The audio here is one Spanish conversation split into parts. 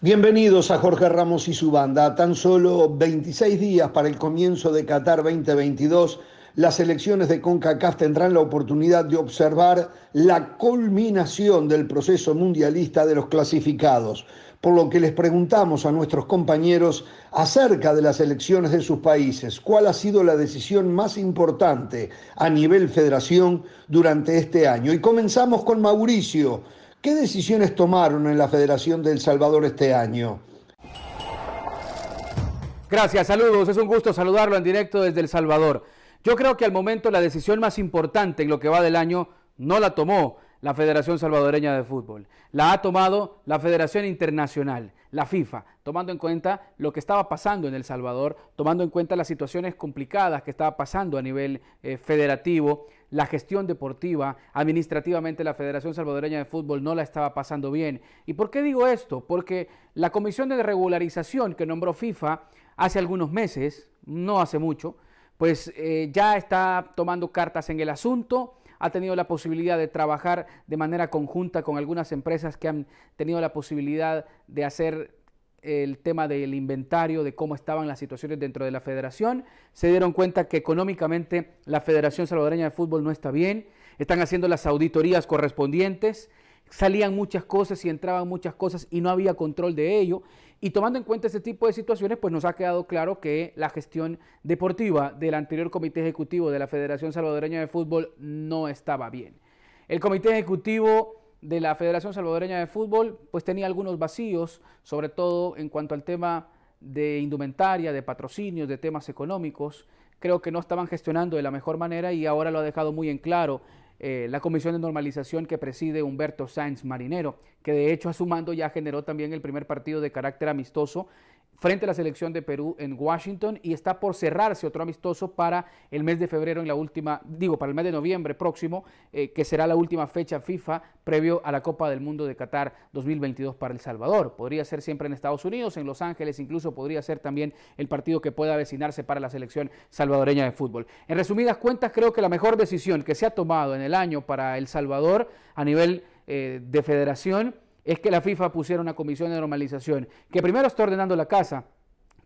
Bienvenidos a Jorge Ramos y su banda. Tan solo 26 días para el comienzo de Qatar 2022, las elecciones de CONCACAF tendrán la oportunidad de observar la culminación del proceso mundialista de los clasificados, por lo que les preguntamos a nuestros compañeros acerca de las elecciones de sus países, cuál ha sido la decisión más importante a nivel federación durante este año. Y comenzamos con Mauricio ¿Qué decisiones tomaron en la Federación de El Salvador este año? Gracias, saludos. Es un gusto saludarlo en directo desde El Salvador. Yo creo que al momento la decisión más importante en lo que va del año no la tomó la Federación Salvadoreña de Fútbol. La ha tomado la Federación Internacional, la FIFA, tomando en cuenta lo que estaba pasando en El Salvador, tomando en cuenta las situaciones complicadas que estaba pasando a nivel eh, federativo, la gestión deportiva, administrativamente la Federación Salvadoreña de Fútbol no la estaba pasando bien. ¿Y por qué digo esto? Porque la comisión de regularización que nombró FIFA hace algunos meses, no hace mucho, pues eh, ya está tomando cartas en el asunto, ha tenido la posibilidad de trabajar de manera conjunta con algunas empresas que han tenido la posibilidad de hacer el tema del inventario, de cómo estaban las situaciones dentro de la federación. Se dieron cuenta que económicamente la Federación Salvadoreña de Fútbol no está bien. Están haciendo las auditorías correspondientes. Salían muchas cosas y entraban muchas cosas y no había control de ello. Y tomando en cuenta ese tipo de situaciones, pues nos ha quedado claro que la gestión deportiva del anterior comité ejecutivo de la Federación Salvadoreña de Fútbol no estaba bien. El comité ejecutivo de la Federación Salvadoreña de Fútbol pues tenía algunos vacíos, sobre todo en cuanto al tema de indumentaria, de patrocinios, de temas económicos. Creo que no estaban gestionando de la mejor manera y ahora lo ha dejado muy en claro eh, la comisión de normalización que preside Humberto Sáenz Marinero, que de hecho a su mando ya generó también el primer partido de carácter amistoso frente a la selección de Perú en Washington y está por cerrarse otro amistoso para el mes de febrero en la última, digo, para el mes de noviembre próximo, eh, que será la última fecha FIFA previo a la Copa del Mundo de Qatar 2022 para El Salvador. Podría ser siempre en Estados Unidos, en Los Ángeles, incluso podría ser también el partido que pueda avecinarse para la selección salvadoreña de fútbol. En resumidas cuentas, creo que la mejor decisión que se ha tomado en el año para El Salvador a nivel eh, de federación es que la FIFA pusiera una comisión de normalización, que primero está ordenando la casa,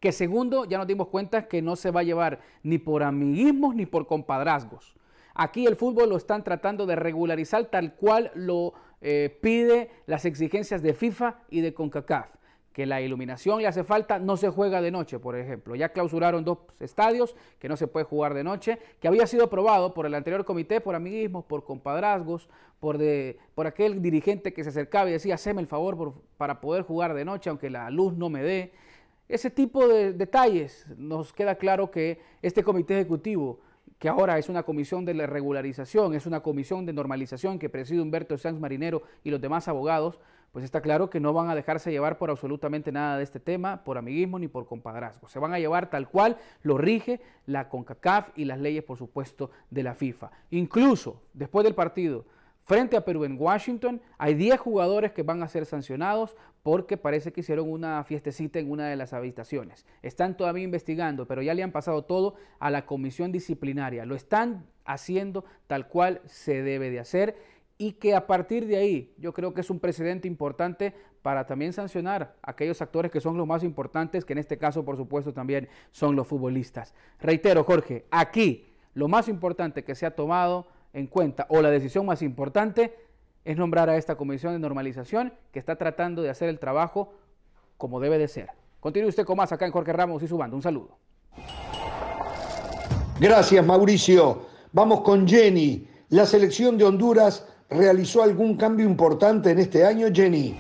que segundo ya nos dimos cuenta que no se va a llevar ni por amiguismos ni por compadrazgos. Aquí el fútbol lo están tratando de regularizar tal cual lo eh, pide las exigencias de FIFA y de CONCACAF que la iluminación le hace falta, no se juega de noche, por ejemplo. Ya clausuraron dos estadios que no se puede jugar de noche, que había sido aprobado por el anterior comité, por amiguismos, por compadrazgos, por, de, por aquel dirigente que se acercaba y decía, haceme el favor para poder jugar de noche, aunque la luz no me dé. Ese tipo de detalles nos queda claro que este comité ejecutivo que ahora es una comisión de regularización, es una comisión de normalización que preside Humberto Sanz Marinero y los demás abogados, pues está claro que no van a dejarse llevar por absolutamente nada de este tema, por amiguismo ni por compadrazgo. Se van a llevar tal cual lo rige la CONCACAF y las leyes, por supuesto, de la FIFA. Incluso después del partido frente a Perú en Washington, hay 10 jugadores que van a ser sancionados porque parece que hicieron una fiestecita en una de las habitaciones. Están todavía investigando, pero ya le han pasado todo a la comisión disciplinaria. Lo están haciendo tal cual se debe de hacer y que a partir de ahí yo creo que es un precedente importante para también sancionar a aquellos actores que son los más importantes, que en este caso por supuesto también son los futbolistas. Reitero, Jorge, aquí lo más importante que se ha tomado en cuenta o la decisión más importante es nombrar a esta comisión de normalización que está tratando de hacer el trabajo como debe de ser. Continúe usted con más acá en Jorge Ramos y su banda. Un saludo. Gracias, Mauricio. Vamos con Jenny. La selección de Honduras realizó algún cambio importante en este año, Jenny?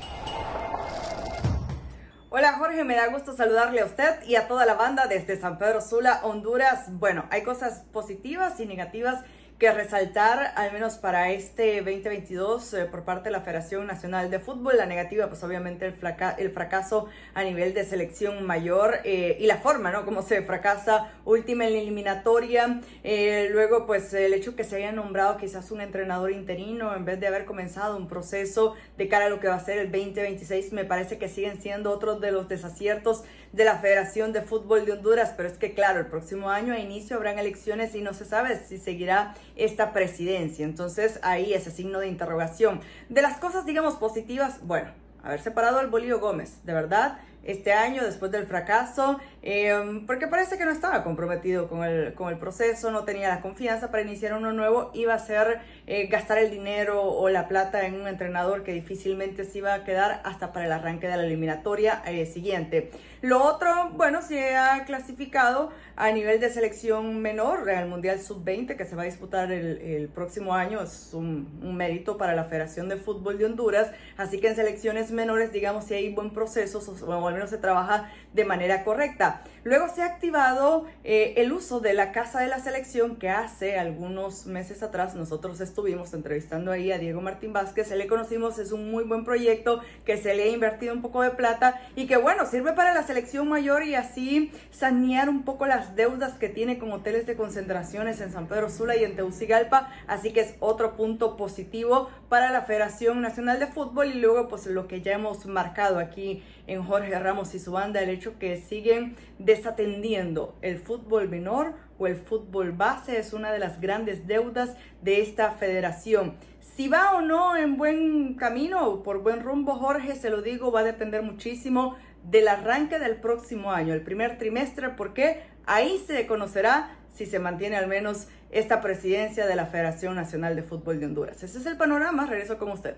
Hola Jorge, me da gusto saludarle a usted y a toda la banda desde San Pedro Sula, Honduras. Bueno, hay cosas positivas y negativas que resaltar, al menos para este 2022, eh, por parte de la Federación Nacional de Fútbol. La negativa, pues obviamente el, el fracaso a nivel de selección mayor eh, y la forma, ¿no? Como se fracasa última en la eliminatoria. Eh, luego, pues el hecho que se haya nombrado quizás un entrenador interino en vez de haber comenzado un proceso de cara a lo que va a ser el 2026, me parece que siguen siendo otros de los desaciertos de la Federación de Fútbol de Honduras. Pero es que, claro, el próximo año a inicio habrán elecciones y no se sabe si seguirá esta presidencia. Entonces ahí ese signo de interrogación. De las cosas, digamos, positivas, bueno, haber separado al Bolío Gómez, de verdad este año después del fracaso, em, porque parece que no estaba comprometido con el, con el proceso, no tenía la confianza para iniciar uno nuevo, iba a ser eh, gastar el dinero o la plata en un entrenador que difícilmente se iba a quedar hasta para el arranque de la eliminatoria eh, siguiente. Lo otro, bueno, se ha clasificado a nivel de selección menor al Mundial Sub-20 que se va a disputar el, el próximo año, es un, un, mérito para la Federación de Fútbol de Honduras, así que en selecciones menores, digamos, si hay buen proceso, o al menos se trabaja de manera correcta. Luego se ha activado eh, el uso de la Casa de la Selección que hace algunos meses atrás nosotros estuvimos entrevistando ahí a Diego Martín Vázquez, se le conocimos, es un muy buen proyecto que se le ha invertido un poco de plata y que bueno, sirve para la selección mayor y así sanear un poco las deudas que tiene con hoteles de concentraciones en San Pedro Sula y en Teucigalpa, así que es otro punto positivo para la Federación Nacional de Fútbol y luego pues lo que ya hemos marcado aquí en Jorge Ramos y su banda, el hecho que siguen desatendiendo el fútbol menor o el fútbol base es una de las grandes deudas de esta federación. Si va o no en buen camino, por buen rumbo, Jorge, se lo digo, va a depender muchísimo del arranque del próximo año, el primer trimestre, porque ahí se conocerá si se mantiene al menos esta presidencia de la Federación Nacional de Fútbol de Honduras. Ese es el panorama, regreso con usted.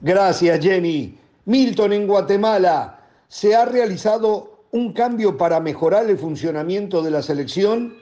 Gracias, Jenny. Milton, en Guatemala, ¿se ha realizado un cambio para mejorar el funcionamiento de la selección?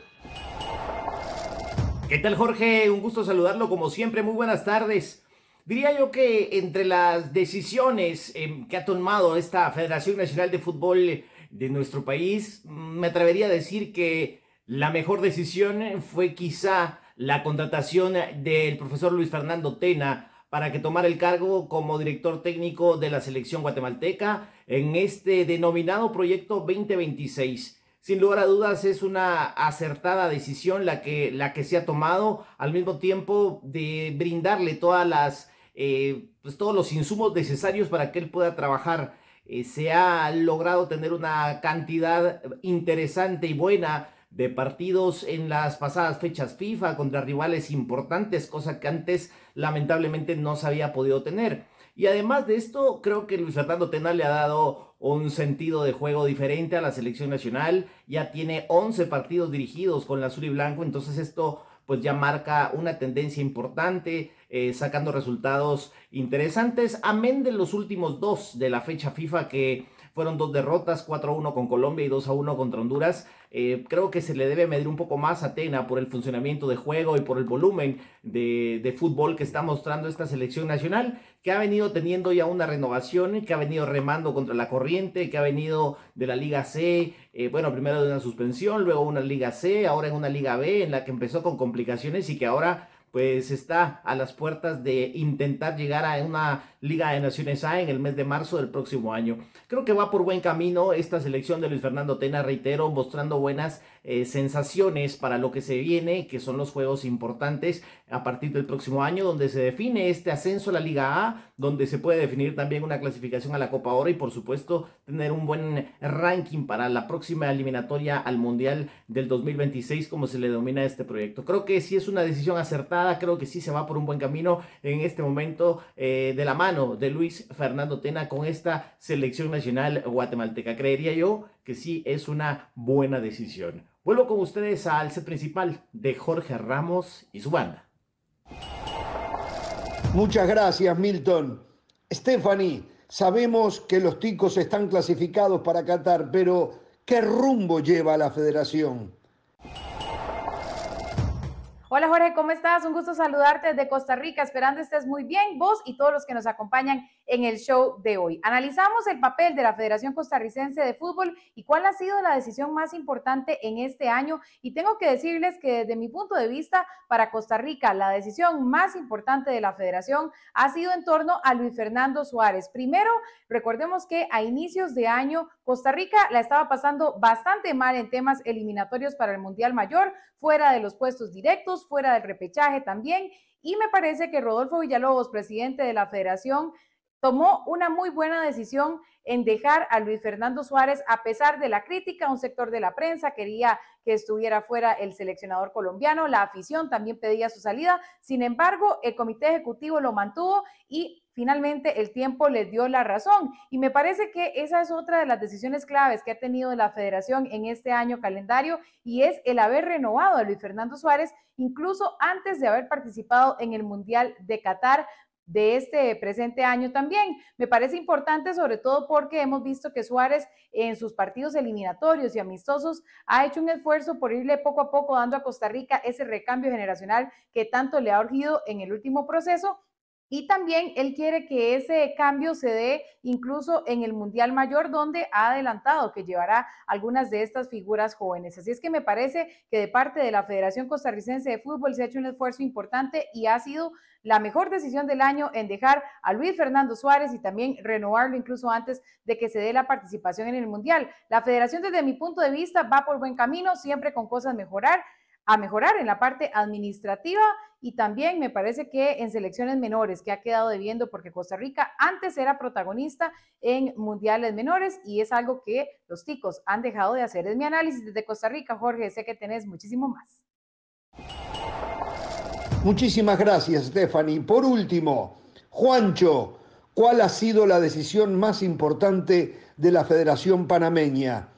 ¿Qué tal, Jorge? Un gusto saludarlo como siempre. Muy buenas tardes. Diría yo que entre las decisiones em, que ha tomado esta Federación Nacional de Fútbol de nuestro país, me atrevería a decir que la mejor decisión fue quizá la contratación del profesor Luis Fernando Tena para que tomara el cargo como director técnico de la selección guatemalteca en este denominado proyecto 2026. Sin lugar a dudas es una acertada decisión la que, la que se ha tomado al mismo tiempo de brindarle todas las, eh, pues todos los insumos necesarios para que él pueda trabajar. Eh, se ha logrado tener una cantidad interesante y buena de partidos en las pasadas fechas FIFA contra rivales importantes, cosa que antes lamentablemente no se había podido tener. Y además de esto, creo que Luis Fernando Tena le ha dado un sentido de juego diferente a la selección nacional. Ya tiene 11 partidos dirigidos con la azul y blanco, entonces esto pues ya marca una tendencia importante, eh, sacando resultados interesantes, amén de los últimos dos de la fecha FIFA que fueron dos derrotas, 4-1 con Colombia y 2-1 contra Honduras. Eh, creo que se le debe medir un poco más a Tena por el funcionamiento de juego y por el volumen de, fútbol que está mostrando esta selección nacional, que ha venido teniendo ya una renovación, que ha venido remando contra la corriente, que ha venido de la Liga C, eh, bueno, primero de una suspensión, luego una Liga C, ahora en una Liga B, en la que empezó con complicaciones y que ahora pues está a las puertas de intentar llegar a una Liga de Naciones A en el mes de marzo del próximo año. Creo que va por buen camino esta selección de Luis Fernando Tena, reitero, mostrando buenas eh, sensaciones para lo que se viene, que son los juegos importantes a partir del próximo año, donde se define este ascenso a la Liga A, donde se puede definir también una clasificación a la Copa Oro y por supuesto tener un buen ranking para la próxima eliminatoria al Mundial del 2026, como se le denomina este proyecto. Creo que sí es una decisión acertada, creo que sí se va por un buen camino en este momento eh, de la mano de Luis Fernando Tena con esta selección nacional guatemalteca. Creería yo que sí es una buena decisión. Vuelvo con ustedes al set principal de Jorge Ramos y su banda. Muchas gracias, Milton. Stephanie, sabemos que los ticos están clasificados para Qatar, pero ¿qué rumbo lleva la federación? Hola Jorge, ¿cómo estás? Un gusto saludarte desde Costa Rica, esperando estés muy bien, vos y todos los que nos acompañan en el show de hoy. Analizamos el papel de la Federación Costarricense de Fútbol y cuál ha sido la decisión más importante en este año. Y tengo que decirles que desde mi punto de vista, para Costa Rica, la decisión más importante de la Federación ha sido en torno a Luis Fernando Suárez. Primero, recordemos que a inicios de año Costa Rica la estaba pasando bastante mal en temas eliminatorios para el Mundial Mayor, fuera de los puestos directos fuera del repechaje también. Y me parece que Rodolfo Villalobos, presidente de la federación, tomó una muy buena decisión en dejar a Luis Fernando Suárez, a pesar de la crítica, un sector de la prensa quería que estuviera fuera el seleccionador colombiano, la afición también pedía su salida, sin embargo, el comité ejecutivo lo mantuvo y finalmente el tiempo les dio la razón. Y me parece que esa es otra de las decisiones claves que ha tenido la federación en este año calendario y es el haber renovado a Luis Fernando Suárez incluso antes de haber participado en el Mundial de Qatar de este presente año también. Me parece importante sobre todo porque hemos visto que Suárez en sus partidos eliminatorios y amistosos ha hecho un esfuerzo por irle poco a poco dando a Costa Rica ese recambio generacional que tanto le ha urgido en el último proceso y también él quiere que ese cambio se dé incluso en el Mundial Mayor, donde ha adelantado que llevará algunas de estas figuras jóvenes. Así es que me parece que de parte de la Federación Costarricense de Fútbol se ha hecho un esfuerzo importante y ha sido la mejor decisión del año en dejar a Luis Fernando Suárez y también renovarlo incluso antes de que se dé la participación en el Mundial. La federación desde mi punto de vista va por buen camino, siempre con cosas mejorar a mejorar en la parte administrativa y también me parece que en selecciones menores que ha quedado debiendo porque Costa Rica antes era protagonista en mundiales menores y es algo que los ticos han dejado de hacer. Es mi análisis desde Costa Rica, Jorge, sé que tenés muchísimo más. Muchísimas gracias, Stephanie. Por último, Juancho, ¿cuál ha sido la decisión más importante de la Federación Panameña?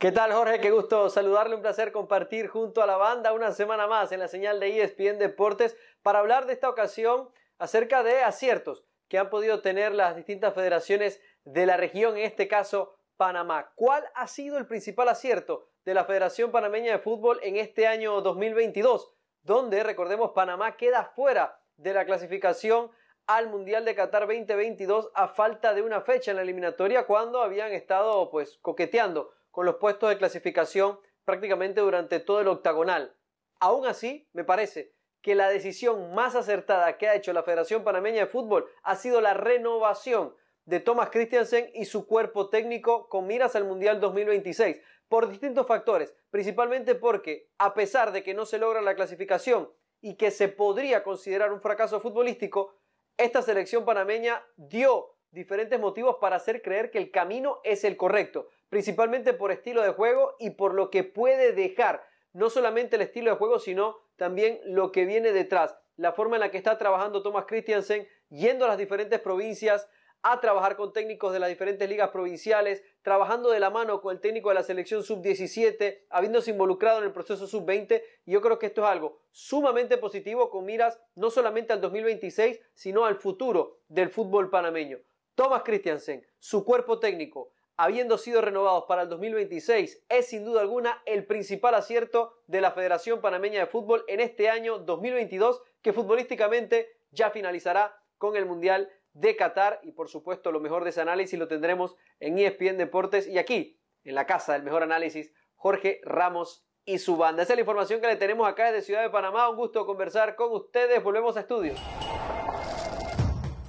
¿Qué tal Jorge? Qué gusto saludarle, un placer compartir junto a la banda una semana más en la señal de ESPN Deportes para hablar de esta ocasión acerca de aciertos que han podido tener las distintas federaciones de la región, en este caso Panamá. ¿Cuál ha sido el principal acierto de la Federación Panameña de Fútbol en este año 2022? Donde, recordemos, Panamá queda fuera de la clasificación al Mundial de Qatar 2022 a falta de una fecha en la eliminatoria cuando habían estado pues coqueteando con los puestos de clasificación prácticamente durante todo el octagonal. Aún así, me parece que la decisión más acertada que ha hecho la Federación Panameña de Fútbol ha sido la renovación de Thomas Christiansen y su cuerpo técnico con miras al Mundial 2026, por distintos factores, principalmente porque, a pesar de que no se logra la clasificación y que se podría considerar un fracaso futbolístico, esta selección panameña dio diferentes motivos para hacer creer que el camino es el correcto principalmente por estilo de juego y por lo que puede dejar, no solamente el estilo de juego, sino también lo que viene detrás, la forma en la que está trabajando Thomas Christiansen, yendo a las diferentes provincias, a trabajar con técnicos de las diferentes ligas provinciales, trabajando de la mano con el técnico de la selección sub-17, habiéndose involucrado en el proceso sub-20. Y yo creo que esto es algo sumamente positivo con miras no solamente al 2026, sino al futuro del fútbol panameño. Thomas Christiansen, su cuerpo técnico, habiendo sido renovados para el 2026, es sin duda alguna el principal acierto de la Federación Panameña de Fútbol en este año 2022, que futbolísticamente ya finalizará con el Mundial de Qatar y por supuesto lo mejor de ese análisis lo tendremos en ESPN Deportes y aquí, en la casa del mejor análisis, Jorge Ramos y su banda. Esa es la información que le tenemos acá desde Ciudad de Panamá. Un gusto conversar con ustedes. Volvemos a estudios.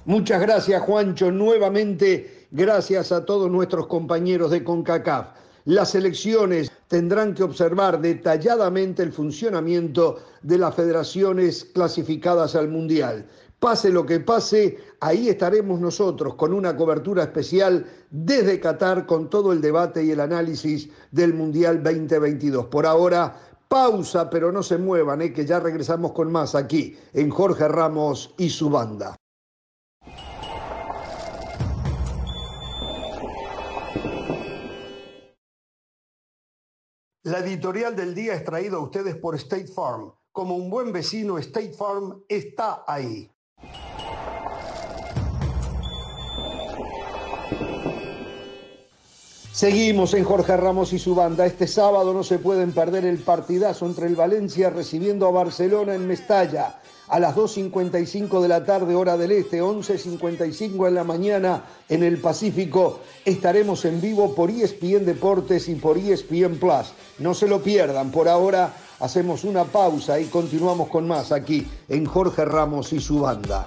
Muchas gracias, Juancho. Nuevamente, gracias a todos nuestros compañeros de CONCACAF. Las elecciones tendrán que observar detalladamente el funcionamiento de las federaciones clasificadas al Mundial. Pase lo que pase, ahí estaremos nosotros con una cobertura especial desde Qatar con todo el debate y el análisis del Mundial 2022. Por ahora, pausa, pero no se muevan, ¿eh? que ya regresamos con más aquí en Jorge Ramos y su banda. La editorial del día es traída a ustedes por State Farm. Como un buen vecino, State Farm está ahí. Seguimos en Jorge Ramos y su banda. Este sábado no se pueden perder el partidazo entre el Valencia recibiendo a Barcelona en Mestalla a las 2.55 de la tarde, hora del este, 11.55 en la mañana en el Pacífico. Estaremos en vivo por ESPN Deportes y por ESPN Plus. No se lo pierdan. Por ahora hacemos una pausa y continuamos con más aquí en Jorge Ramos y su banda.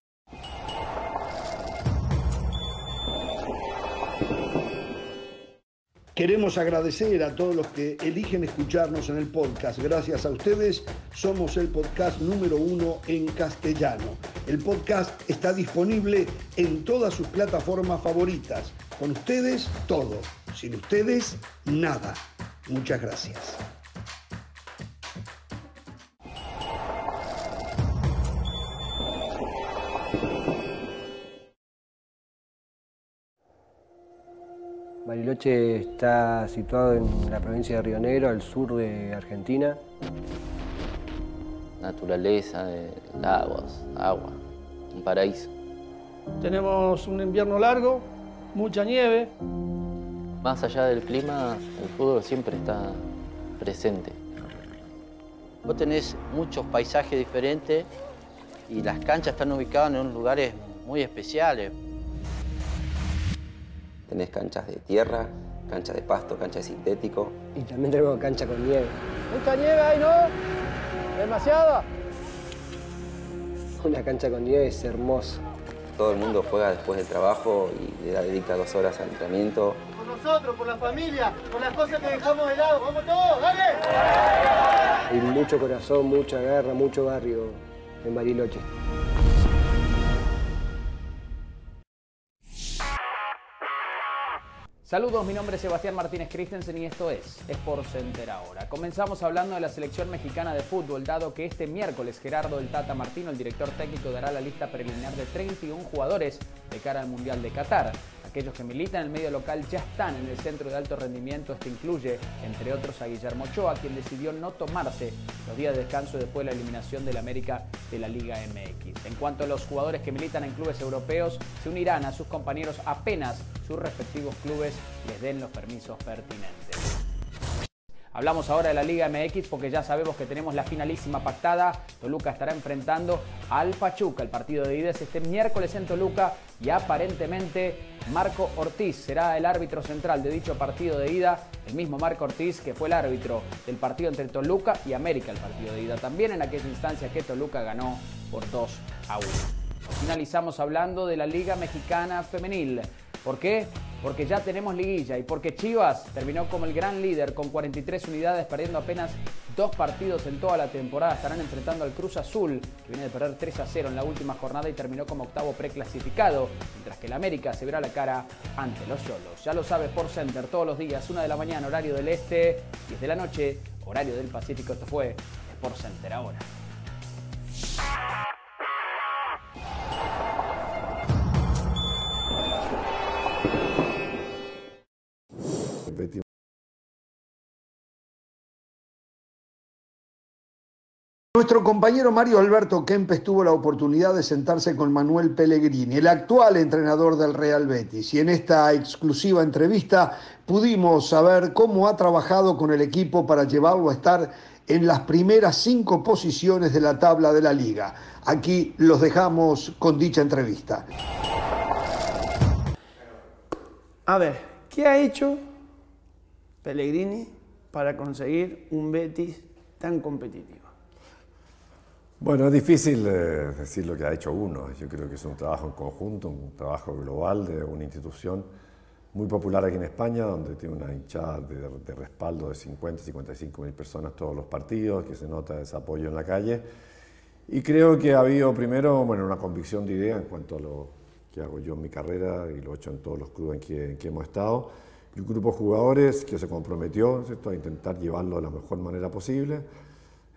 Queremos agradecer a todos los que eligen escucharnos en el podcast. Gracias a ustedes somos el podcast número uno en castellano. El podcast está disponible en todas sus plataformas favoritas. Con ustedes, todo. Sin ustedes, nada. Muchas gracias. Bariloche está situado en la provincia de Río Negro, al sur de Argentina. Naturaleza, eh, lagos, agua, un paraíso. Tenemos un invierno largo, mucha nieve. Más allá del clima, el fútbol siempre está presente. Vos tenés muchos paisajes diferentes y las canchas están ubicadas en lugares muy especiales. Tenés canchas de tierra, canchas de pasto, canchas de sintético. Y también tenemos cancha con nieve. Mucha nieve ahí, ¿no? Demasiada. Una cancha con nieve es hermoso. Todo el mundo juega después del trabajo y le dedica dos horas al entrenamiento. Por nosotros, por la familia, por las cosas que dejamos de lado. ¡Vamos todos! ¡Dale! Hay mucho corazón, mucha guerra, mucho barrio en Bariloche. Saludos, mi nombre es Sebastián Martínez Christensen y esto es Sport Center ahora. Comenzamos hablando de la selección mexicana de fútbol, dado que este miércoles Gerardo del Tata Martino, el director técnico, dará la lista preliminar de 31 jugadores de cara al Mundial de Qatar. Aquellos que militan en el medio local ya están en el centro de alto rendimiento. Esto incluye, entre otros, a Guillermo Ochoa, quien decidió no tomarse los días de descanso después de la eliminación del América de la Liga MX. En cuanto a los jugadores que militan en clubes europeos, se unirán a sus compañeros apenas sus respectivos clubes les den los permisos pertinentes. Hablamos ahora de la Liga MX porque ya sabemos que tenemos la finalísima pactada. Toluca estará enfrentando al Pachuca. El partido de ida es este miércoles en Toluca y aparentemente Marco Ortiz será el árbitro central de dicho partido de ida. El mismo Marco Ortiz que fue el árbitro del partido entre Toluca y América, el partido de ida. También en aquella instancia que Toluca ganó por 2 a 1. Finalizamos hablando de la Liga Mexicana Femenil. ¿Por qué? Porque ya tenemos liguilla y porque Chivas terminó como el gran líder con 43 unidades, perdiendo apenas dos partidos en toda la temporada. Estarán enfrentando al Cruz Azul, que viene de perder 3 a 0 en la última jornada y terminó como octavo preclasificado, mientras que el América se verá la cara ante los Cholos. Ya lo sabes, por Center, todos los días, 1 de la mañana, horario del este, 10 de la noche, horario del Pacífico. Esto fue Sport Center ahora. Nuestro compañero Mario Alberto Kempes tuvo la oportunidad de sentarse con Manuel Pellegrini, el actual entrenador del Real Betis, y en esta exclusiva entrevista pudimos saber cómo ha trabajado con el equipo para llevarlo a estar en las primeras cinco posiciones de la tabla de la liga. Aquí los dejamos con dicha entrevista. A ver, ¿qué ha hecho Pellegrini para conseguir un Betis tan competitivo? Bueno, es difícil eh, decir lo que ha hecho uno. Yo creo que es un trabajo en conjunto, un trabajo global de una institución muy popular aquí en España, donde tiene una hinchada de, de respaldo de 50, 55 mil personas todos los partidos, que se nota ese apoyo en la calle. Y creo que ha habido primero bueno, una convicción de idea en cuanto a lo que hago yo en mi carrera y lo he hecho en todos los clubes en que, en que hemos estado. Y un grupo de jugadores que se comprometió ¿cierto? a intentar llevarlo de la mejor manera posible.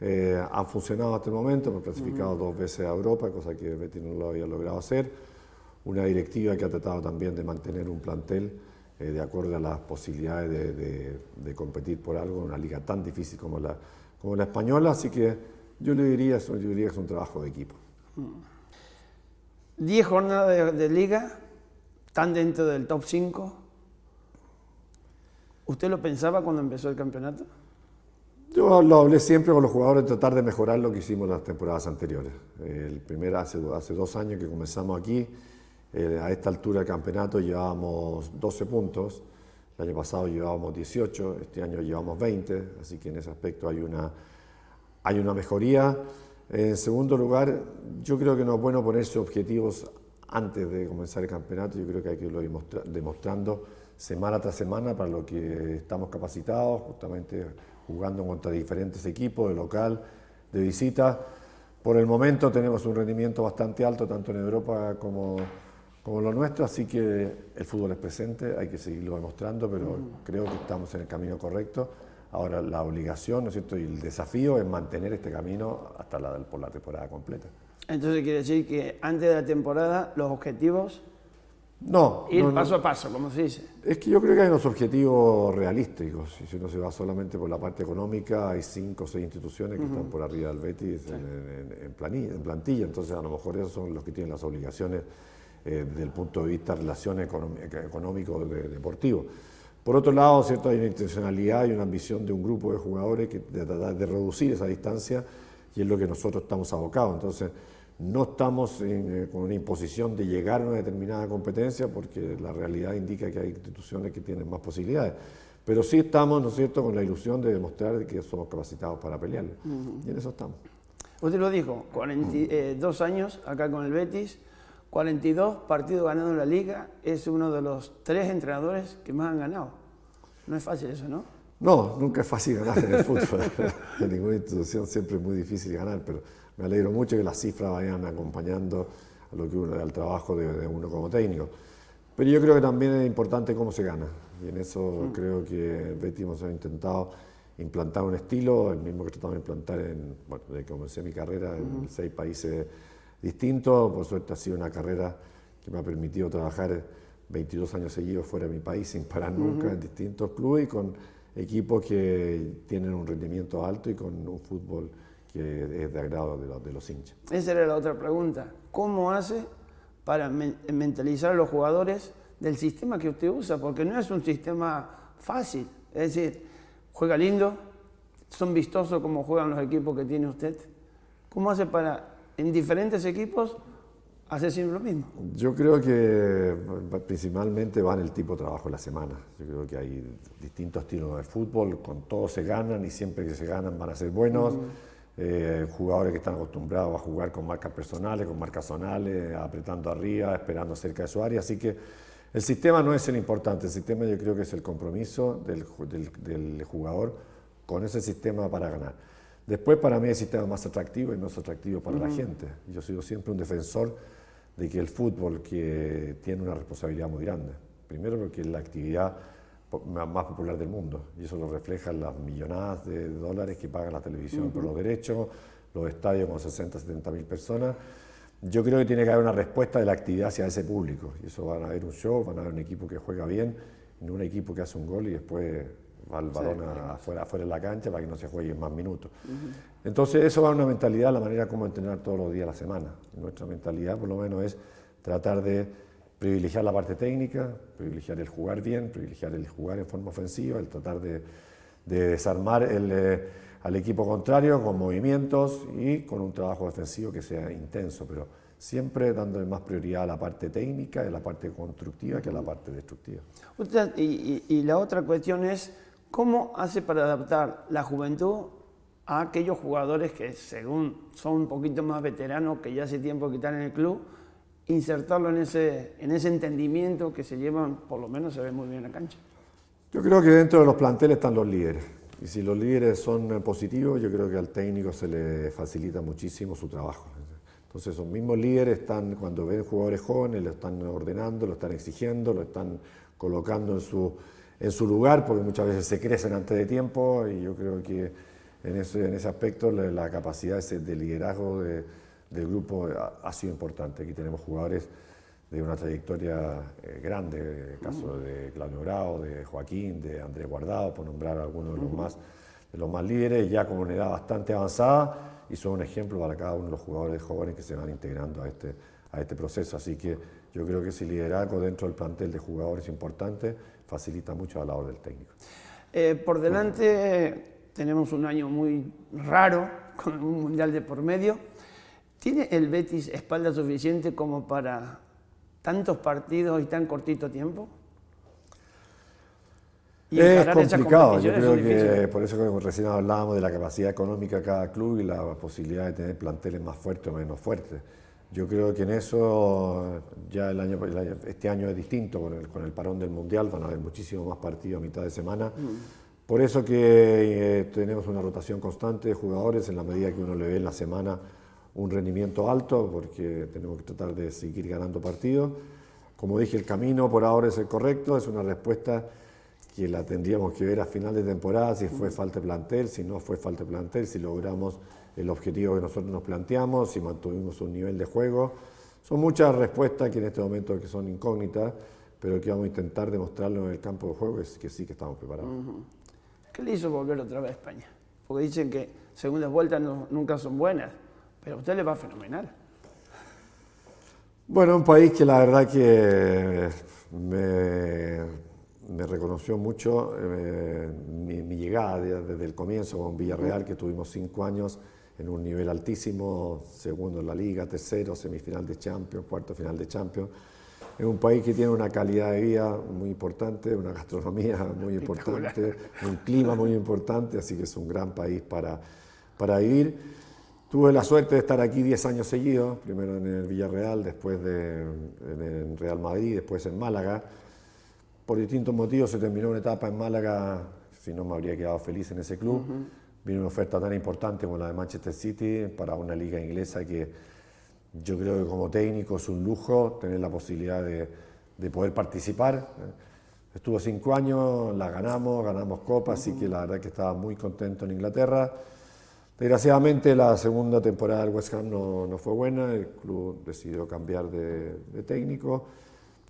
Eh, han funcionado hasta el momento, hemos clasificado dos veces a Europa, cosa que Betty no lo había logrado hacer. Una directiva que ha tratado también de mantener un plantel eh, de acuerdo a las posibilidades de, de, de, competir por algo en una liga tan difícil como la, como la española. Así que yo le diría, yo diría que es un trabajo de equipo. Diez jornadas de, de liga, están dentro del top 5. ¿Usted lo pensaba cuando empezó el campeonato? Yo lo hablé siempre con los jugadores, tratar de mejorar lo que hicimos las temporadas anteriores. El primer, hace, hace dos años que comenzamos aquí, eh, a esta altura del campeonato llevábamos 12 puntos, el año pasado llevábamos 18, este año llevamos 20, así que en ese aspecto hay una, hay una mejoría. En segundo lugar, yo creo que no es bueno ponerse objetivos antes de comenzar el campeonato, yo creo que hay que irlo demostrando semana tras semana para lo que estamos capacitados, justamente jugando contra diferentes equipos de local, de visita. Por el momento tenemos un rendimiento bastante alto, tanto en Europa como, como lo nuestro, así que el fútbol es presente, hay que seguirlo demostrando, pero creo que estamos en el camino correcto. Ahora la obligación, ¿no es cierto? Y el desafío es mantener este camino hasta la, por la temporada completa. Entonces quiere decir que antes de la temporada los objetivos no. Ir paso a paso, como se dice. Es que yo creo que hay unos objetivos realísticos. Si uno se va solamente por la parte económica, hay cinco o seis instituciones que están por arriba del Betis en, planilla, en, plantilla. Entonces, a lo mejor esos son los que tienen las obligaciones eh, desde el punto de vista de relaciones económico de, deportivo. Por otro lado, ¿cierto? hay una intencionalidad y una ambición de un grupo de jugadores que, de tratar de reducir esa distancia y es lo que nosotros estamos abocados. Entonces, no estamos eh, con una imposición de llegar a una determinada competencia porque la realidad indica que hay instituciones que tienen más posibilidades. Pero sí estamos, ¿no es cierto?, con la ilusión de demostrar que somos capacitados para pelear. Y en eso estamos. Usted lo dijo, 42 eh, años acá con el Betis, 42 partidos ganados en la liga, es uno de los tres entrenadores que más han ganado. No es fácil eso, ¿no? No, nunca es fácil ganar en el fútbol. en ninguna institución siempre es muy difícil ganar, pero me alegro mucho que las cifras vayan acompañando a lo que uno, al trabajo de, uno como técnico. Pero yo creo que también es importante cómo se gana. Y en eso mm. creo que Betty hemos intentado implantar un estilo, el mismo que tratamos de implantar en, bueno, desde que comencé mi carrera en seis países distintos. Por suerte ha sido una carrera que me ha permitido trabajar 22 años seguidos fuera de mi país sin parar nunca en distintos clubes y con equipos que tienen un rendimiento alto y con un fútbol que es de agrado de los, de los hinchas. Esa era la otra pregunta. ¿Cómo hace para mentalizar a los jugadores del sistema que usted usa? Porque no es un sistema fácil. Es decir, juega lindo, son vistosos como juegan los equipos que tiene usted. ¿Cómo hace para, en diferentes equipos, hacer siempre lo mismo? Yo creo que principalmente va en el tipo de trabajo de la semana. Yo creo que hay distintos estilos de fútbol, con todos se ganan y siempre que se ganan van a ser buenos. Eh, jugadores que están acostumbrados a jugar con marcas personales, con marcas zonales, apretando arriba, esperando cerca de su área. Así que el sistema no es el importante, el sistema yo creo que es el compromiso del, del, jugador con ese sistema para ganar. Después para mí el sistema más atractivo y más atractivo para la gente. Yo sido siempre un defensor de que el fútbol que tiene una responsabilidad muy grande. Primero porque la actividad más popular del mundo. Y eso lo reflejan las millonadas de dólares que paga la televisión por los derechos, los estadios con 60, 70 mil personas. Yo creo que tiene que haber una respuesta de la actividad hacia ese público. Y eso van a haber un show, van a haber un equipo que juega bien, no un equipo que hace un gol y después va el balón afuera, afuera de la cancha para que no se juegue más minutos. Entonces eso va a una mentalidad, la manera como entrenar todos los días de la semana. Nuestra mentalidad por lo menos es tratar de privilegiar la parte técnica, privilegiar el jugar bien, privilegiar el jugar en forma ofensiva, el tratar de, desarmar eh, al equipo contrario con movimientos y con un trabajo defensivo que sea intenso, pero siempre dándole más prioridad a la parte técnica y a la parte constructiva que a la parte destructiva. y, y la otra cuestión es, ¿cómo hace para adaptar la juventud a aquellos jugadores que según son un poquito más veteranos, que ya hace tiempo que están en el club, insertarlo en ese, en ese entendimiento que se llevan, por lo menos se ve muy bien en la cancha. Yo creo que dentro de los planteles están los líderes. Y si los líderes son positivos, yo creo que al técnico se le facilita muchísimo su trabajo. Entonces, esos mismos líderes están, cuando ven jugadores jóvenes, lo están ordenando, lo están exigiendo, lo están colocando en su, en su lugar, porque muchas veces se crecen antes de tiempo. Y yo creo que en ese, en ese aspecto la, la capacidad de liderazgo de, del grupo ha, sido importante. Aquí tenemos jugadores de una trayectoria eh, grande, el caso de Claudio Grau, de Joaquín, de Andrés Guardado, por nombrar algunos de los, más, de los más líderes, ya con una edad bastante avanzada y son un ejemplo para cada uno de los jugadores jóvenes que se van integrando a este, a este proceso. Así que yo creo que ese liderazgo dentro del plantel de jugadores importante facilita mucho a la hora del técnico. Eh, por delante tenemos un año muy raro, con un mundial de por medio. ¿Tiene el Betis espalda suficiente como para tantos partidos y tan cortito tiempo? Y es complicado, yo creo que por eso que recién hablábamos de la capacidad económica de cada club y la posibilidad de tener planteles más fuertes o menos fuertes. Yo creo que en eso ya el año, este año es distinto con el, con el parón del Mundial, van a haber muchísimos más partidos a mitad de semana. Mm. Por eso que eh, tenemos una rotación constante de jugadores en la medida que uno le ve en la semana un rendimiento alto, porque tenemos que tratar de seguir ganando partidos. Como dije, el camino por ahora es el correcto, es una respuesta que la tendríamos que ver a final de temporada, si fue falta de plantel, si no fue falta de plantel, si logramos el objetivo que nosotros nos planteamos, si mantuvimos un nivel de juego. Son muchas respuestas que en este momento que son incógnitas, pero que vamos a intentar demostrarlo en el campo de juego, es que sí que estamos preparados. ¿Qué le hizo volver otra vez a España? Porque dicen que segundas vueltas nunca son buenas, pero a usted le va fenomenal. Bueno, un país que la verdad que me, me reconoció mucho eh, mi, mi, llegada desde el comienzo con Villarreal, que tuvimos cinco años en un nivel altísimo, segundo en la liga, tercero, semifinal de Champions, cuarto final de Champions. Es un país que tiene una calidad de vida muy importante, una gastronomía muy importante, un clima muy importante, así que es un gran país para, para vivir. Tuve la suerte de estar aquí 10 años seguidos, primero en el Villarreal, después de, en el Real Madrid, después en Málaga. Por distintos motivos se terminó una etapa en Málaga, si no me habría quedado feliz en ese club. Vino una oferta tan importante como la de Manchester City para una liga inglesa que yo creo que como técnico es un lujo tener la posibilidad de, de poder participar. Estuvo cinco años, la ganamos, ganamos Copa, así que la verdad que estaba muy contento en Inglaterra. Desgraciadamente la segunda temporada del West Ham no, no fue buena, el club decidió cambiar de, de, técnico.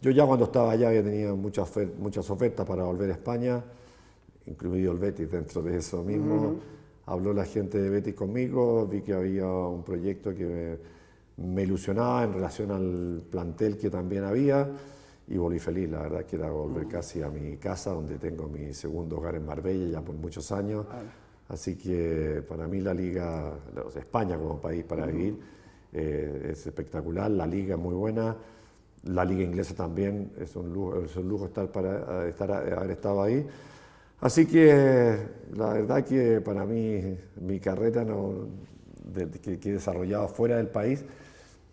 Yo ya cuando estaba allá había tenido muchas, muchas ofertas para volver a España, incluido el Betis dentro de eso mismo. Habló la gente de Betis conmigo, vi que había un proyecto que me, ilusionaba en relación al plantel que también había y volví feliz, la verdad que era volver casi a mi casa donde tengo mi segundo hogar en Marbella ya por muchos años. Así que para mí la liga, España como país para vivir, eh, es espectacular, la liga es muy buena, la liga inglesa también, es un lujo, es un lujo estar para, estar, haber estado ahí. Así que la verdad que para mí mi carrera no, que, he desarrollado fuera del país,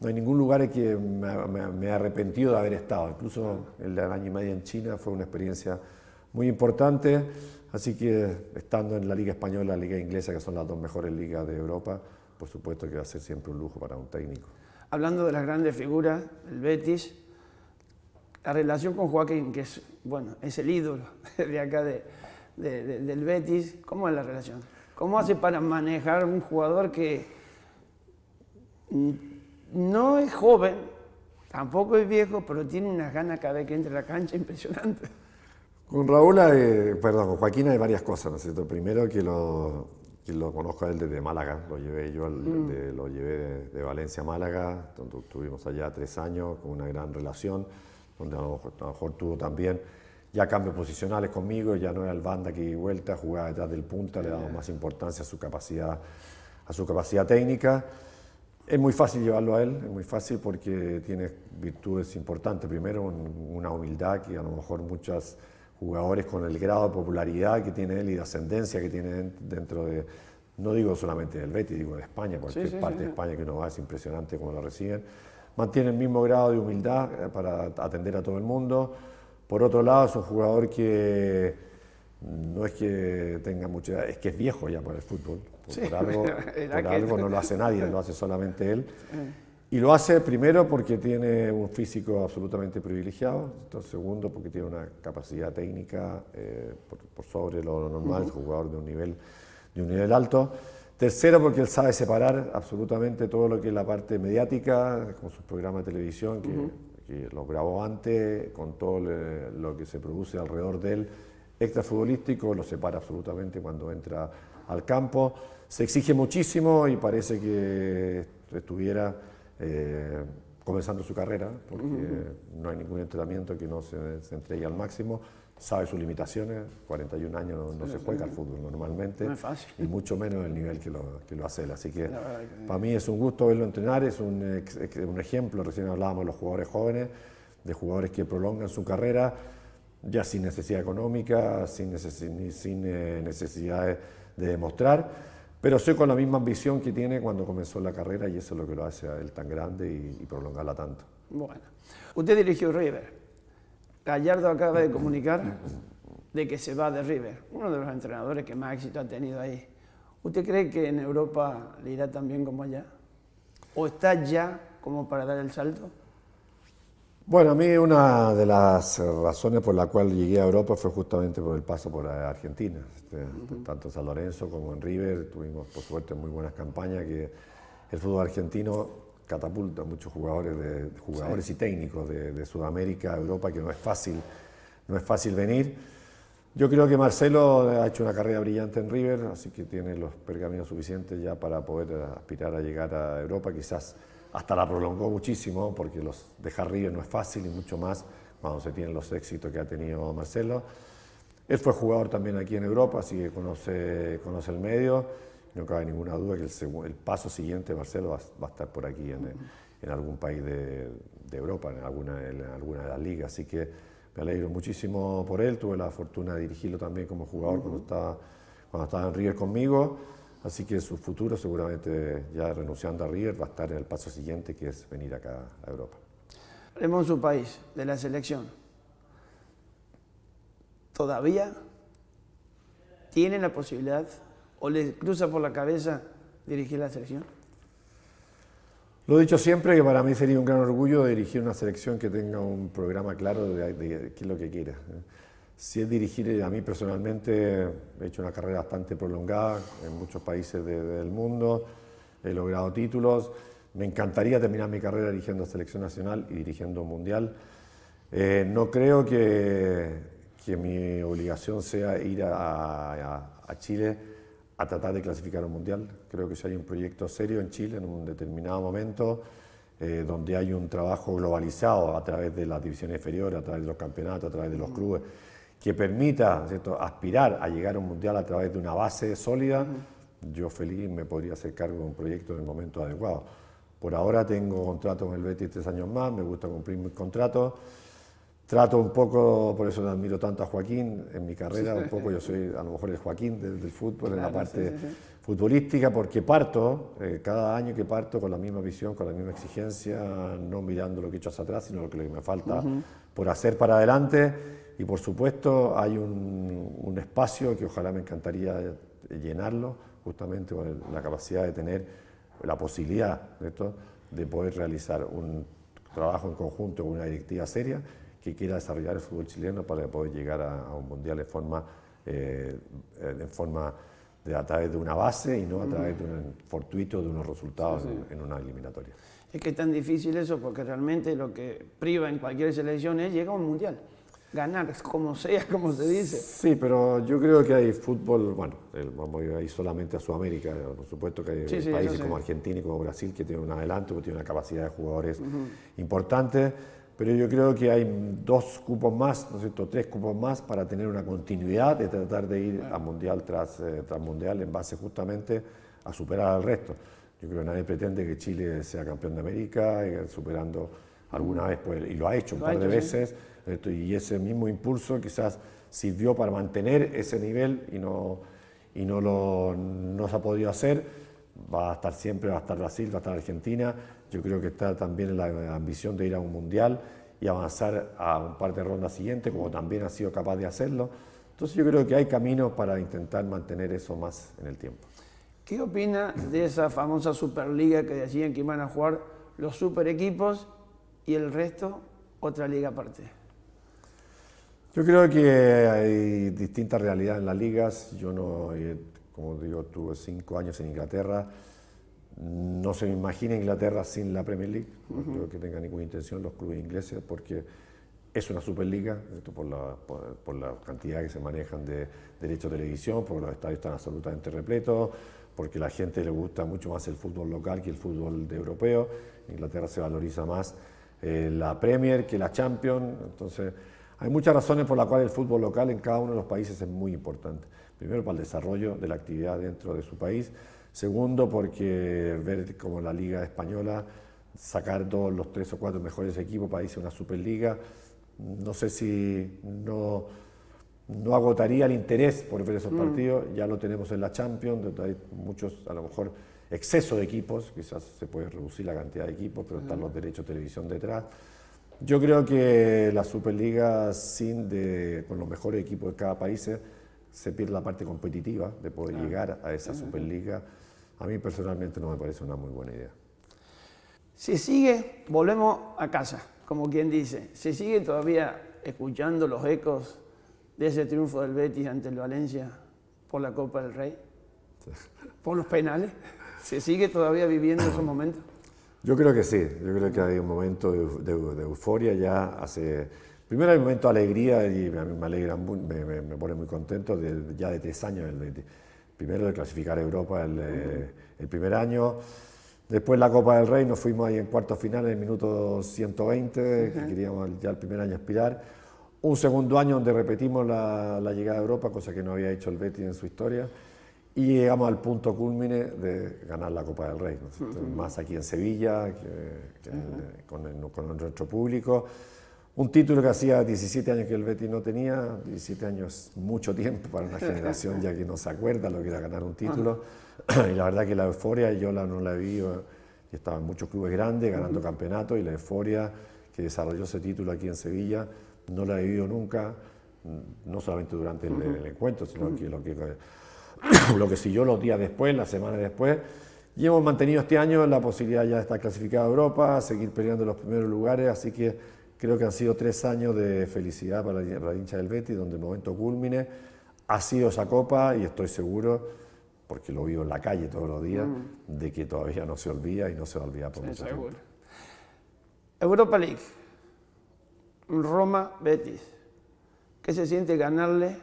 no hay ningún lugar en que me, he arrepentido de haber estado. Incluso el de año y medio en China fue una experiencia muy importante. Así que estando en la Liga Española la Liga Inglesa, que son las dos mejores ligas de Europa, por supuesto que va a ser siempre un lujo para un técnico. Hablando de las grandes figuras, el Betis, la relación con Joaquín, que es, bueno, es el ídolo de acá de, del Betis, ¿cómo es la relación? ¿Cómo hace para manejar un jugador que no es joven, tampoco es viejo, pero tiene unas ganas cada vez que entra a la cancha impresionante? Con Raúl, eh, perdón, con Joaquín hay varias cosas, ¿no es cierto? Primero que lo, que lo conozco a él desde Málaga, lo llevé yo, mm. lo llevé de, Valencia a Málaga, donde estuvimos allá tres años con una gran relación, donde a lo mejor tuvo también ya cambios posicionales conmigo, ya no era el banda que vuelta, jugaba detrás del punta, le daba más importancia a su capacidad, a su capacidad técnica. Es muy fácil llevarlo a él, es muy fácil porque tiene virtudes importantes. Primero, una humildad que a lo mejor muchos jugadores con el grado de popularidad que tiene él y de ascendencia que tiene dentro de, no digo solamente del Betis, digo de España, cualquier parte de España que uno va es impresionante cómo lo reciben. Mantiene el mismo grado de humildad eh, para atender a todo el mundo por otro lado, es un jugador que no es que tenga mucha edad, es que es viejo ya para el fútbol. Por, algo, por algo, no lo hace nadie, lo hace solamente él. Y lo hace primero porque tiene un físico absolutamente privilegiado, segundo porque tiene una capacidad técnica eh, por, sobre lo normal, es un jugador de un, nivel, de un nivel alto. Tercero porque él sabe separar absolutamente todo lo que es la parte mediática, con sus programas de televisión, que que lo grabó antes, con todo lo que se produce alrededor de él, extrafutbolístico, lo separa absolutamente cuando entra al campo. Se exige muchísimo y parece que estuviera eh, comenzando su carrera, porque no hay ningún entrenamiento que no se, se entregue al máximo. sabe sus limitaciones, 41 años no, se juega al fútbol normalmente, No es fácil. y mucho menos el nivel que lo, que lo hace él. Así que para mí es un gusto verlo entrenar, es un, un ejemplo, recién hablábamos de los jugadores jóvenes, de jugadores que prolongan su carrera, ya sin necesidad económica, sin, ni sin eh, necesidad de demostrar, pero soy con la misma ambición que tiene cuando comenzó la carrera y eso es lo que lo hace a él tan grande y, y prolongarla tanto. Bueno, usted dirigió River. Gallardo acaba de comunicar de que se va de River, uno de los entrenadores que más éxito ha tenido ahí. ¿Usted cree que en Europa le irá tan bien como allá? ¿O está ya como para dar el salto? Bueno, a mí una de las razones por la cual llegué a Europa fue justamente por el paso por Argentina. Este, Tanto en San Lorenzo como en River tuvimos, por suerte, muy buenas campañas que el fútbol argentino catapulta a muchos jugadores, de, jugadores y técnicos de, de Sudamérica a Europa, que no es fácil, no es fácil venir. Yo creo que Marcelo ha hecho una carrera brillante en River, así que tiene los pergaminos suficientes ya para poder aspirar a llegar a Europa. Quizás hasta la prolongó muchísimo, porque los dejar River no es fácil y mucho más cuando se tienen los éxitos que ha tenido Marcelo. Él fue jugador también aquí en Europa, así que conoce, conoce el medio. No cabe ninguna duda que el, el paso siguiente Marcelo va, va a estar por aquí en, en algún país de, de Europa, en alguna, en alguna de las ligas. Así que me alegro muchísimo por él. Tuve la fortuna de dirigirlo también como jugador cuando, estaba, cuando estaba en River conmigo. Así que su futuro seguramente ya renunciando a River va a estar en el paso siguiente que es venir acá a Europa. Hablemos de su país, de la selección. ¿Todavía tiene la posibilidad o le cruza por la cabeza dirigir la selección? Lo he dicho siempre que para mí sería un gran orgullo dirigir una selección que tenga un programa claro de, de qué es lo que quiere. Si es dirigir, a mí personalmente he hecho una carrera bastante prolongada en muchos países de- del mundo, he logrado títulos, me encantaría terminar mi carrera dirigiendo a selección nacional y dirigiendo un mundial. Eh, no creo que, que mi obligación sea ir a, a- a Chile a tratar de clasificar un mundial. Creo que si hay un proyecto serio en Chile en un determinado momento, eh, donde hay un trabajo globalizado a través de las divisiones inferiores, a través de los campeonatos, a través de los clubes, que permita ¿cierto? aspirar a llegar a un mundial a través de una base sólida, yo feliz me podría hacer cargo de un proyecto en el momento adecuado. Por ahora tengo contrato con el Betis tres años más, me gusta cumplir mis contratos. Trato un poco, por eso admiro tanto a Joaquín en mi carrera, un poco yo soy a lo mejor el Joaquín del, del fútbol en la Claro, parte sí, sí, futbolística, porque parto, eh, cada año que parto con la misma visión, con la misma exigencia, no mirando lo que he hecho hacia atrás, sino lo que me falta Ujú. por hacer para adelante. Y por supuesto hay un, un espacio que ojalá me encantaría llenarlo, justamente con la capacidad de tener la posibilidad ¿cierto? de poder realizar un trabajo en conjunto con una directiva seria que quiera desarrollar el fútbol chileno para poder llegar a, a un mundial en forma, eh, en forma de, a través de una base y no a través de un fortuito de unos resultados Sí, sí. En, en una eliminatoria. Es que es tan difícil eso porque realmente lo que priva en cualquier selección es llegar a un mundial. Ganar, como sea, como se dice. Sí, pero yo creo que hay fútbol, bueno, el- vamos a ir solamente a Sudamérica, por supuesto que hay Sí, sí, países sí. como Argentina y como Brasil que tienen un adelanto, que tienen una capacidad de jugadores Ujú. importante, pero yo creo que hay dos cupos más, ¿no es cierto?, tres cupos más para tener una continuidad de tratar de ir a mundial tras, eh, tras mundial en base justamente a superar al resto. Yo creo que nadie pretende que Chile sea campeón de América, eh, superando alguna vez, pues, y lo ha hecho un Lo ha par de hecho, sí. veces, esto, y ese mismo impulso quizás sirvió para mantener ese nivel y no, y no, lo, no se ha podido hacer. Va a estar siempre, va a estar Brasil, va a estar Argentina. Yo creo que está también la ambición de ir a un mundial y avanzar a un par de rondas siguientes, como también ha sido capaz de hacerlo. Entonces yo creo que hay caminos para intentar mantener eso más en el tiempo. ¿Qué opina de esa famosa Superliga que decían que iban a jugar los super equipos y el resto otra liga aparte? Yo creo que hay distintas realidades en las ligas. Yo no, eh, como digo, tuve cinco años en Inglaterra. No se me imagina Inglaterra sin la Premier League. No Ujú. creo que tenga ninguna intención los clubes ingleses porque es una Superliga, esto por la, por, por la cantidad que se manejan de derechos de televisión, porque los estadios están absolutamente repletos, porque a la gente le gusta mucho más el fútbol local que el fútbol de europeo. En Inglaterra se valoriza más eh, la Premier que la Champions. Entonces, Hay muchas razones por las cuales el fútbol local en cada uno de los países es muy importante. Primero, para el desarrollo de la actividad dentro de su país. Segundo, porque ver como la Liga Española sacar todos los tres o cuatro mejores equipos para irse a una Superliga, no sé si no, no agotaría el interés por ver esos partidos. Ya lo tenemos en la Champions, donde hay muchos, a lo mejor, exceso de equipos, quizás se puede reducir la cantidad de equipos, pero están los derechos de televisión detrás. Yo creo que la Superliga, sin de, con los mejores equipos de cada país, se pierde la parte competitiva de poder llegar a esa Superliga. A mí personalmente no me parece una muy buena idea. Si sigue, volvemos a casa, como quien dice. Se sigue todavía escuchando los ecos de ese triunfo del Betis ante el Valencia por la Copa del Rey, por los penales. ¿Se sigue todavía viviendo esos momentos? Yo creo que sí, yo creo que hay un momento de, euforia ya hace... Primero hay un momento de alegría y a mí me alegra, me, me, pone muy contento de, ya de tres años el Primero de clasificar a Europa el, eh, el, primer año, después la Copa del Rey, nos fuimos ahí en cuartos final en el minuto 120, que queríamos ya el primer año aspirar. Un segundo año donde repetimos la, la llegada a Europa, cosa que no había hecho el Betis en su historia y llegamos al punto culmine de ganar la Copa del Rey, más aquí en Sevilla, con, nuestro público. Un título que hacía 17 años que el Betis no tenía, 17 años mucho tiempo para una generación ya que no se acuerda lo que era ganar un título. Y la verdad que la euforia yo la, no la vi, yo estaba en muchos clubes grandes ganando campeonatos y la euforia que desarrolló ese título aquí en Sevilla no la he vivido nunca, no solamente durante el, el encuentro, sino que lo que lo que siguió los días después, las semanas después. Y hemos mantenido este año la posibilidad ya de estar clasificado a Europa, seguir peleando los primeros lugares, así que creo que han sido tres años de felicidad para la hincha del Betis, donde el momento culmine ha sido esa copa y estoy seguro, porque lo vivo en la calle todos los días, mm. de que todavía no se olvida y no se va a olvidar por mucho tiempo. Europa League, Roma, Betis. ¿Qué se siente ganarle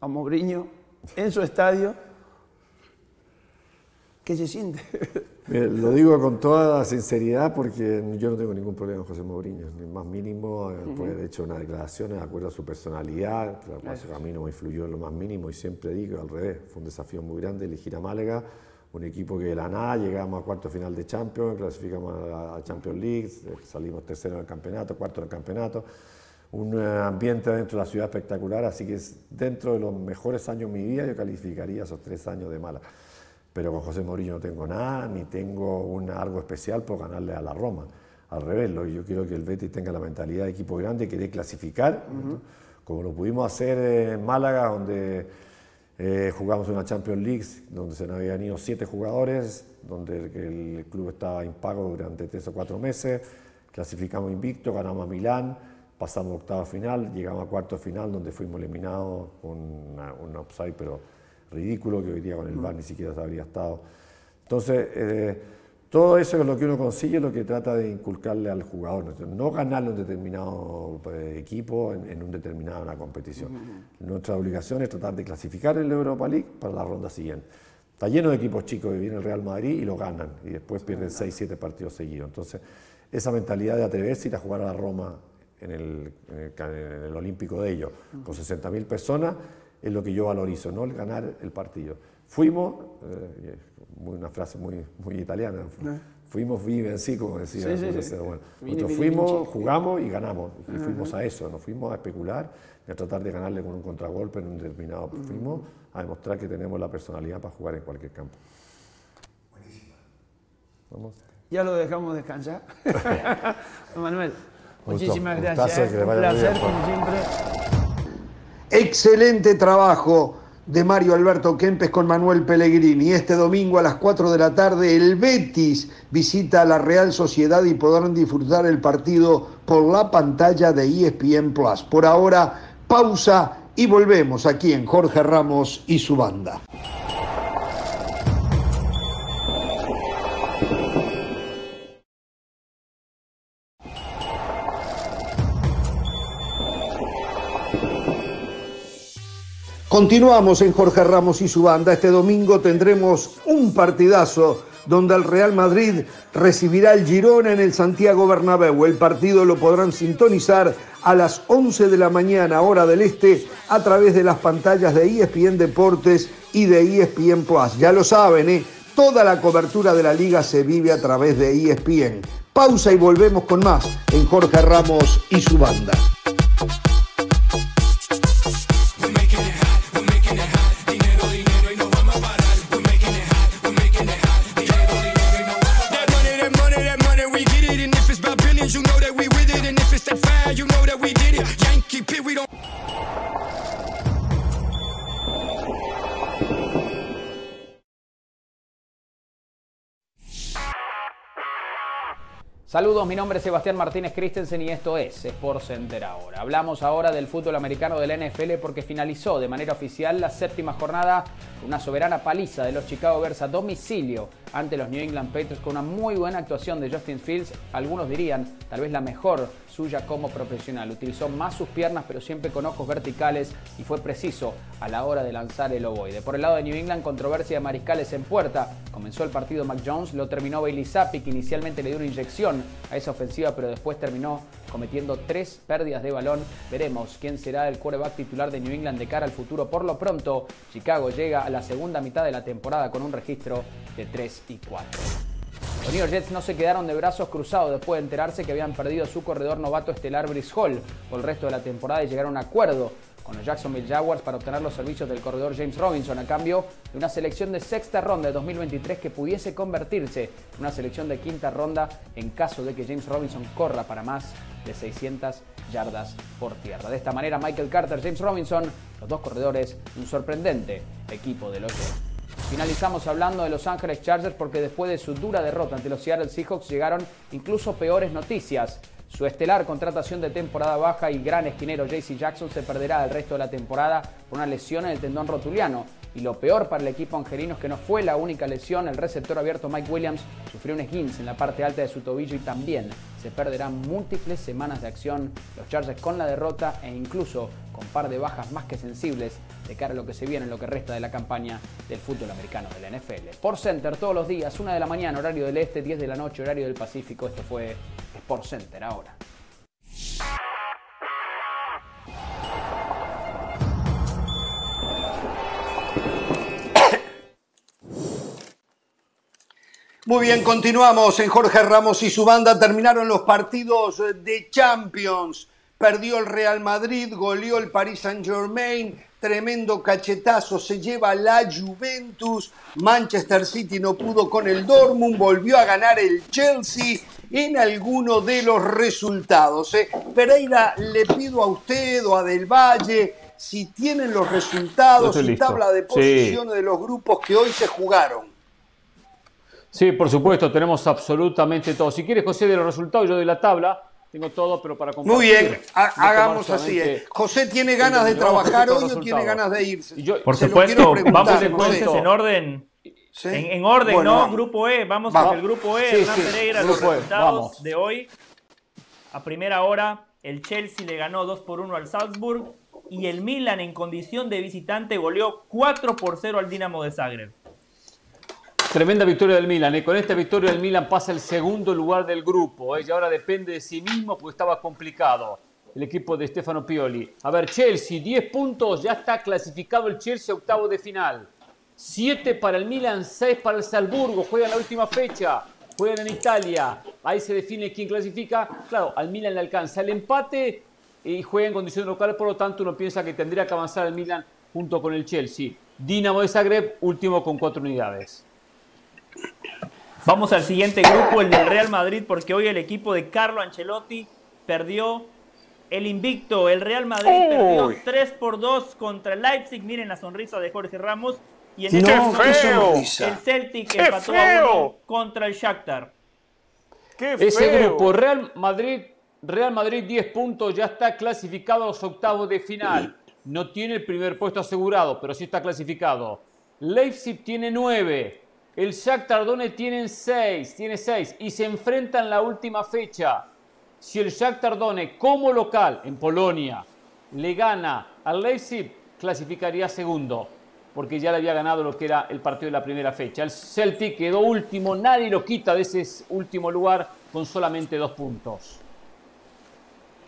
a Mourinho en su estadio, ¿qué se siente? lo digo con toda sinceridad porque yo no tengo ningún problema con José Mourinho, ni más mínimo, uh -huh. haber hecho unas declaraciones de acuerdo a su personalidad, a mí no me influyó en lo más mínimo y siempre digo al revés, fue un desafío muy grande elegir a Málaga, un equipo que de la nada llegamos a cuarto final de Champions, clasificamos a Champions League, salimos tercero en el campeonato, cuarto en el campeonato un ambiente dentro de la ciudad espectacular, así que es dentro de los mejores años de mi vida yo calificaría esos tres años de mala. Pero con José Mourinho no tengo nada, ni tengo un, algo especial por ganarle a la Roma. Al revés, yo quiero que el Betis tenga la mentalidad de equipo grande, querer clasificar, como lo pudimos hacer en Málaga, donde eh, jugamos una Champions League, donde se nos habían ido siete jugadores, donde el club estaba impago durante tres o cuatro meses, clasificamos invicto, ganamos a Milán, pasamos a octava final, llegamos a cuarto final donde fuimos eliminados con un upside pero ridículo que hoy día con el VAR ni siquiera se habría estado. Entonces, eh, todo eso es lo que uno consigue, lo que trata de inculcarle al jugador, no ganarle un determinado eh, equipo en, en una determinada competición. Nuestra obligación es tratar de clasificar el Europa League para la ronda siguiente. Está lleno de equipos chicos que viene el Real Madrid y lo ganan y después pierden 6, 7 partidos seguidos. Entonces, esa mentalidad de atreverse a ir a jugar a la Roma en el, en el, Olímpico de ellos, con 60.000 personas, es lo que yo valorizo, no el ganar el partido. Fuimos, eh, una frase muy, muy italiana, fuimos viven sí, como decía. Bueno, nosotros fuimos, jugamos y ganamos. Y fuimos a eso, nos fuimos a especular y a tratar de ganarle con un contragolpe en un determinado. Fuimos a demostrar que tenemos la personalidad para jugar en cualquier campo. Buenísima. Vamos. Ya lo dejamos descansar. Manuel. Muchísimas gracias. Un placer, como siempre. Excelente trabajo de Mario Alberto Kempes con Manuel Pellegrini. Este domingo a las 4 de la tarde el Betis visita a la Real Sociedad y podrán disfrutar el partido por la pantalla de ESPN Plus. Por ahora, pausa y volvemos aquí en Jorge Ramos y su banda. Continuamos en Jorge Ramos y su banda. Este domingo tendremos un partidazo donde el Real Madrid recibirá el Girona en el Santiago Bernabéu. El partido lo podrán sintonizar a las 11 de la mañana, hora del este, a través de las pantallas de ESPN Deportes y de ESPN Plus. Ya lo saben, ¿eh? Toda la cobertura de la liga se vive a través de ESPN. Pausa y volvemos con más en Jorge Ramos y su banda. Saludos, mi nombre es Sebastián Martínez Christensen y esto es Sport Center ahora. Hablamos ahora del fútbol americano de la NFL porque finalizó de manera oficial la séptima jornada, una soberana paliza de los Chicago Bears a domicilio ante los New England Patriots con una muy buena actuación de Justin Fields, algunos dirían tal vez la mejor suya como profesional. Utilizó más sus piernas pero siempre con ojos verticales y fue preciso a la hora de lanzar el ovoide. Por el lado de New England, controversia de mariscales en puerta. Comenzó el partido Mac Jones, lo terminó Bailey Zappi que inicialmente le dio una inyección a esa ofensiva pero después terminó cometiendo tres pérdidas de balón. Veremos quién será el quarterback titular de New England de cara al futuro. Por lo pronto, Chicago llega a la segunda mitad de la temporada con un registro de 3 y 4. Los New York Jets no se quedaron de brazos cruzados después de enterarse que habían perdido su corredor novato estelar Brice Hall por el resto de la temporada y llegaron a un acuerdo con los Jacksonville Jaguars para obtener los servicios del corredor James Robinson a cambio de una selección de sexta ronda de 2023 que pudiese convertirse en una selección de quinta ronda en caso de que James Robinson corra para más de 600 yardas por tierra. De esta manera, Michael Carter, James Robinson, los dos corredores, un sorprendente equipo de los Jets. Finalizamos hablando de Los Ángeles Chargers porque después de su dura derrota ante los Seattle Seahawks llegaron incluso peores noticias. Su estelar contratación de temporada baja y gran esquinero JC Jackson se perderá el resto de la temporada por una lesión en el tendón rotuliano. Y lo peor para el equipo angelino es que no fue la única lesión. El receptor abierto Mike Williams sufrió un esguince en la parte alta de su tobillo y también se perderán múltiples semanas de acción. Los Chargers con la derrota e incluso con par de bajas más que sensibles de cara a lo que se viene en lo que resta de la campaña del fútbol americano de la NFL. Por Center todos los días, 1 de la mañana, horario del este, 10 de la noche, horario del Pacífico. Esto fue Sport Center ahora. Muy bien, continuamos en Jorge Ramos y su banda. Terminaron los partidos de Champions. Perdió el Real Madrid, goleó el Paris Saint Germain, tremendo cachetazo, se lleva la Juventus, Manchester City no pudo con el Dortmund, volvió a ganar el Chelsea en alguno de los resultados. ¿eh? Pereira, le pido a usted o a Del Valle si tienen los resultados y tabla de posiciones de los grupos que hoy se jugaron. Sí, por supuesto, tenemos absolutamente todo. Si quieres, José, de los resultados, yo doy la tabla. Tengo todo, pero para compartir. Muy bien, hagamos así. ¿eh? José tiene ganas de trabajar hoy o tiene ganas de irse. por supuesto, vamos entonces en orden. En, orden, ¿no? Grupo E, vamos, con el grupo E, Hernán Pereira, los e, resultados de hoy. A primera hora, el Chelsea le ganó 2 por 1 al Salzburg y el Milan en condición de visitante goleó 4 por 0 al Dinamo de Zagreb. Tremenda victoria del Milan. ¿eh? Con esta victoria el Milan pasa el segundo lugar del grupo. ¿eh? Y ahora depende de sí mismo porque estaba complicado el equipo de Stefano Pioli. A ver, Chelsea, 10 puntos. Ya está clasificado el Chelsea octavo de final. 7 para el Milan, 6 para el Salzburgo. Juegan la última fecha. Juegan en Italia. Ahí se define quién clasifica. Claro, al Milan le alcanza el empate y juega en condiciones locales. Por lo tanto, uno piensa que tendría que avanzar el Milan junto con el Chelsea. Dinamo de Zagreb, último con 4 unidades. Vamos al siguiente grupo, el del Real Madrid, porque hoy el equipo de Carlo Ancelotti perdió el invicto. El Real Madrid perdió 3 por 2 contra el Leipzig. Miren la sonrisa de Jorge Ramos. Y en este feo! el Celtic empató a 1 contra el Shakhtar. Ese grupo, Real Madrid, Real Madrid 10 puntos, ya está clasificado a los octavos de final. No tiene el primer puesto asegurado, pero sí está clasificado. Leipzig tiene 9. El Shakhtar Donetsk tiene 6, tiene 6 y se enfrentan en la última fecha. Si el Shakhtar Donetsk como local en Polonia le gana al Leipzig, clasificaría segundo. porque ya le había ganado lo que era el partido de la primera fecha. El Celtic quedó último, nadie lo quita de ese último lugar con solamente dos puntos.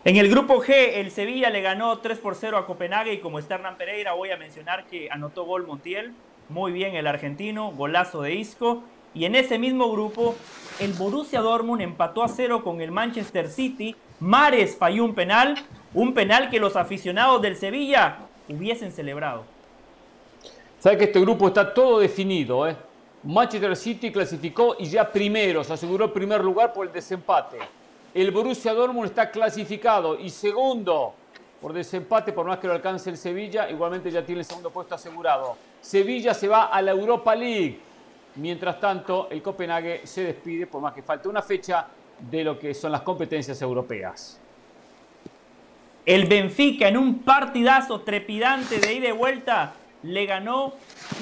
En el grupo G, el Sevilla le ganó 3 por 0 a Copenhague y como está Hernán Pereira, voy a mencionar que anotó gol Montiel, muy bien el argentino, golazo de Isco. Y en ese mismo grupo, el Borussia Dortmund empató a cero con el Manchester City. Mares falló un penal, un penal que los aficionados del Sevilla hubiesen celebrado. Sabe que este grupo está todo definido, ¿eh? Manchester City clasificó y ya primero, se aseguró el primer lugar por el desempate. El Borussia Dortmund está clasificado y segundo por desempate, por más que lo alcance el Sevilla, igualmente ya tiene el segundo puesto asegurado. Sevilla se va a la Europa League. Mientras tanto, el Copenhague se despide, por más que falte una fecha, de lo que son las competencias europeas. El Benfica en un partidazo trepidante de ida y vuelta le ganó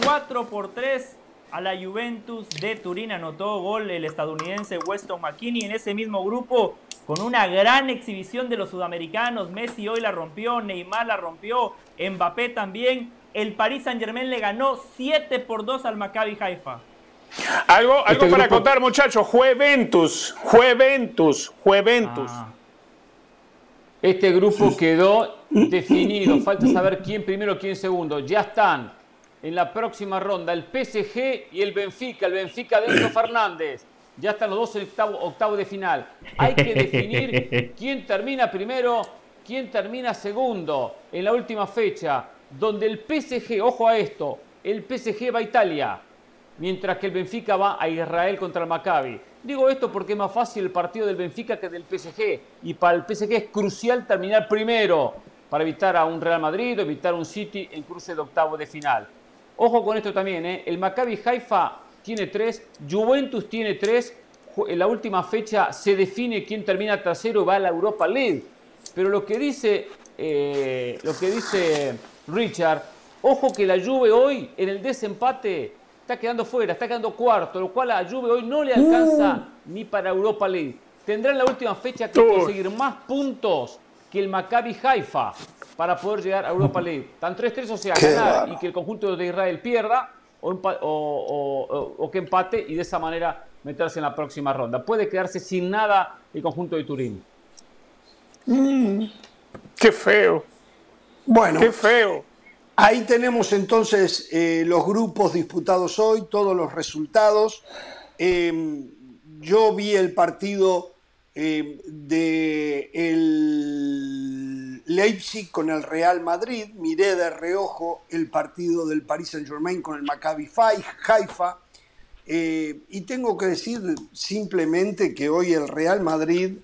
4 por 3 a la Juventus de Turín. Anotó gol el estadounidense Weston McKinney en ese mismo grupo con una gran exhibición de los sudamericanos. Messi hoy la rompió, Neymar la rompió, Mbappé también. El Paris Saint Germain le ganó 7 por 2 al Maccabi Haifa. Algo, algo este para contar, muchachos. Juventus, Juventus, Juventus. Ah. Este grupo quedó definido. Falta saber quién primero, quién segundo. Ya están en la próxima ronda el PSG y el Benfica, el Benfica de Enzo Fernández. Ya están los dos en octavo, octavo de final. Hay que definir quién termina primero, quién termina segundo en la última fecha, donde el PSG, ojo a esto, el PSG va a Italia, mientras que el Benfica va a Israel contra el Maccabi. Digo esto porque es más fácil el partido del Benfica que del PSG, y para el PSG es crucial terminar primero para evitar a un Real Madrid o evitar un City en cruce de octavo de final. Ojo con esto también, ¿eh? el Maccabi Haifa tiene tres, Juventus tiene tres, en la última fecha se define quién termina tercero y va a la Europa League. Pero lo que dice, eh, lo que dice Richard, ojo que la Juve hoy en el desempate está quedando fuera, está quedando cuarto, lo cual a la Juve hoy no le alcanza uh. ni para Europa League. Tendrá en la última fecha que conseguir más puntos que el Maccabi Haifa para poder llegar a Europa League. Tan 3-3, o sea, ganar y que el conjunto de Israel pierda o, que empate y de esa manera meterse en la próxima ronda. Puede quedarse sin nada el conjunto de Turín. Mm, qué feo. Bueno. Qué feo. Ahí tenemos entonces eh, los grupos disputados hoy, todos los resultados. Em, yo vi el partido eh, de el Leipzig con el Real Madrid, miré de reojo el partido del Paris Saint Germain con el Maccabi Haifa eh, y tengo que decir simplemente que hoy el Real Madrid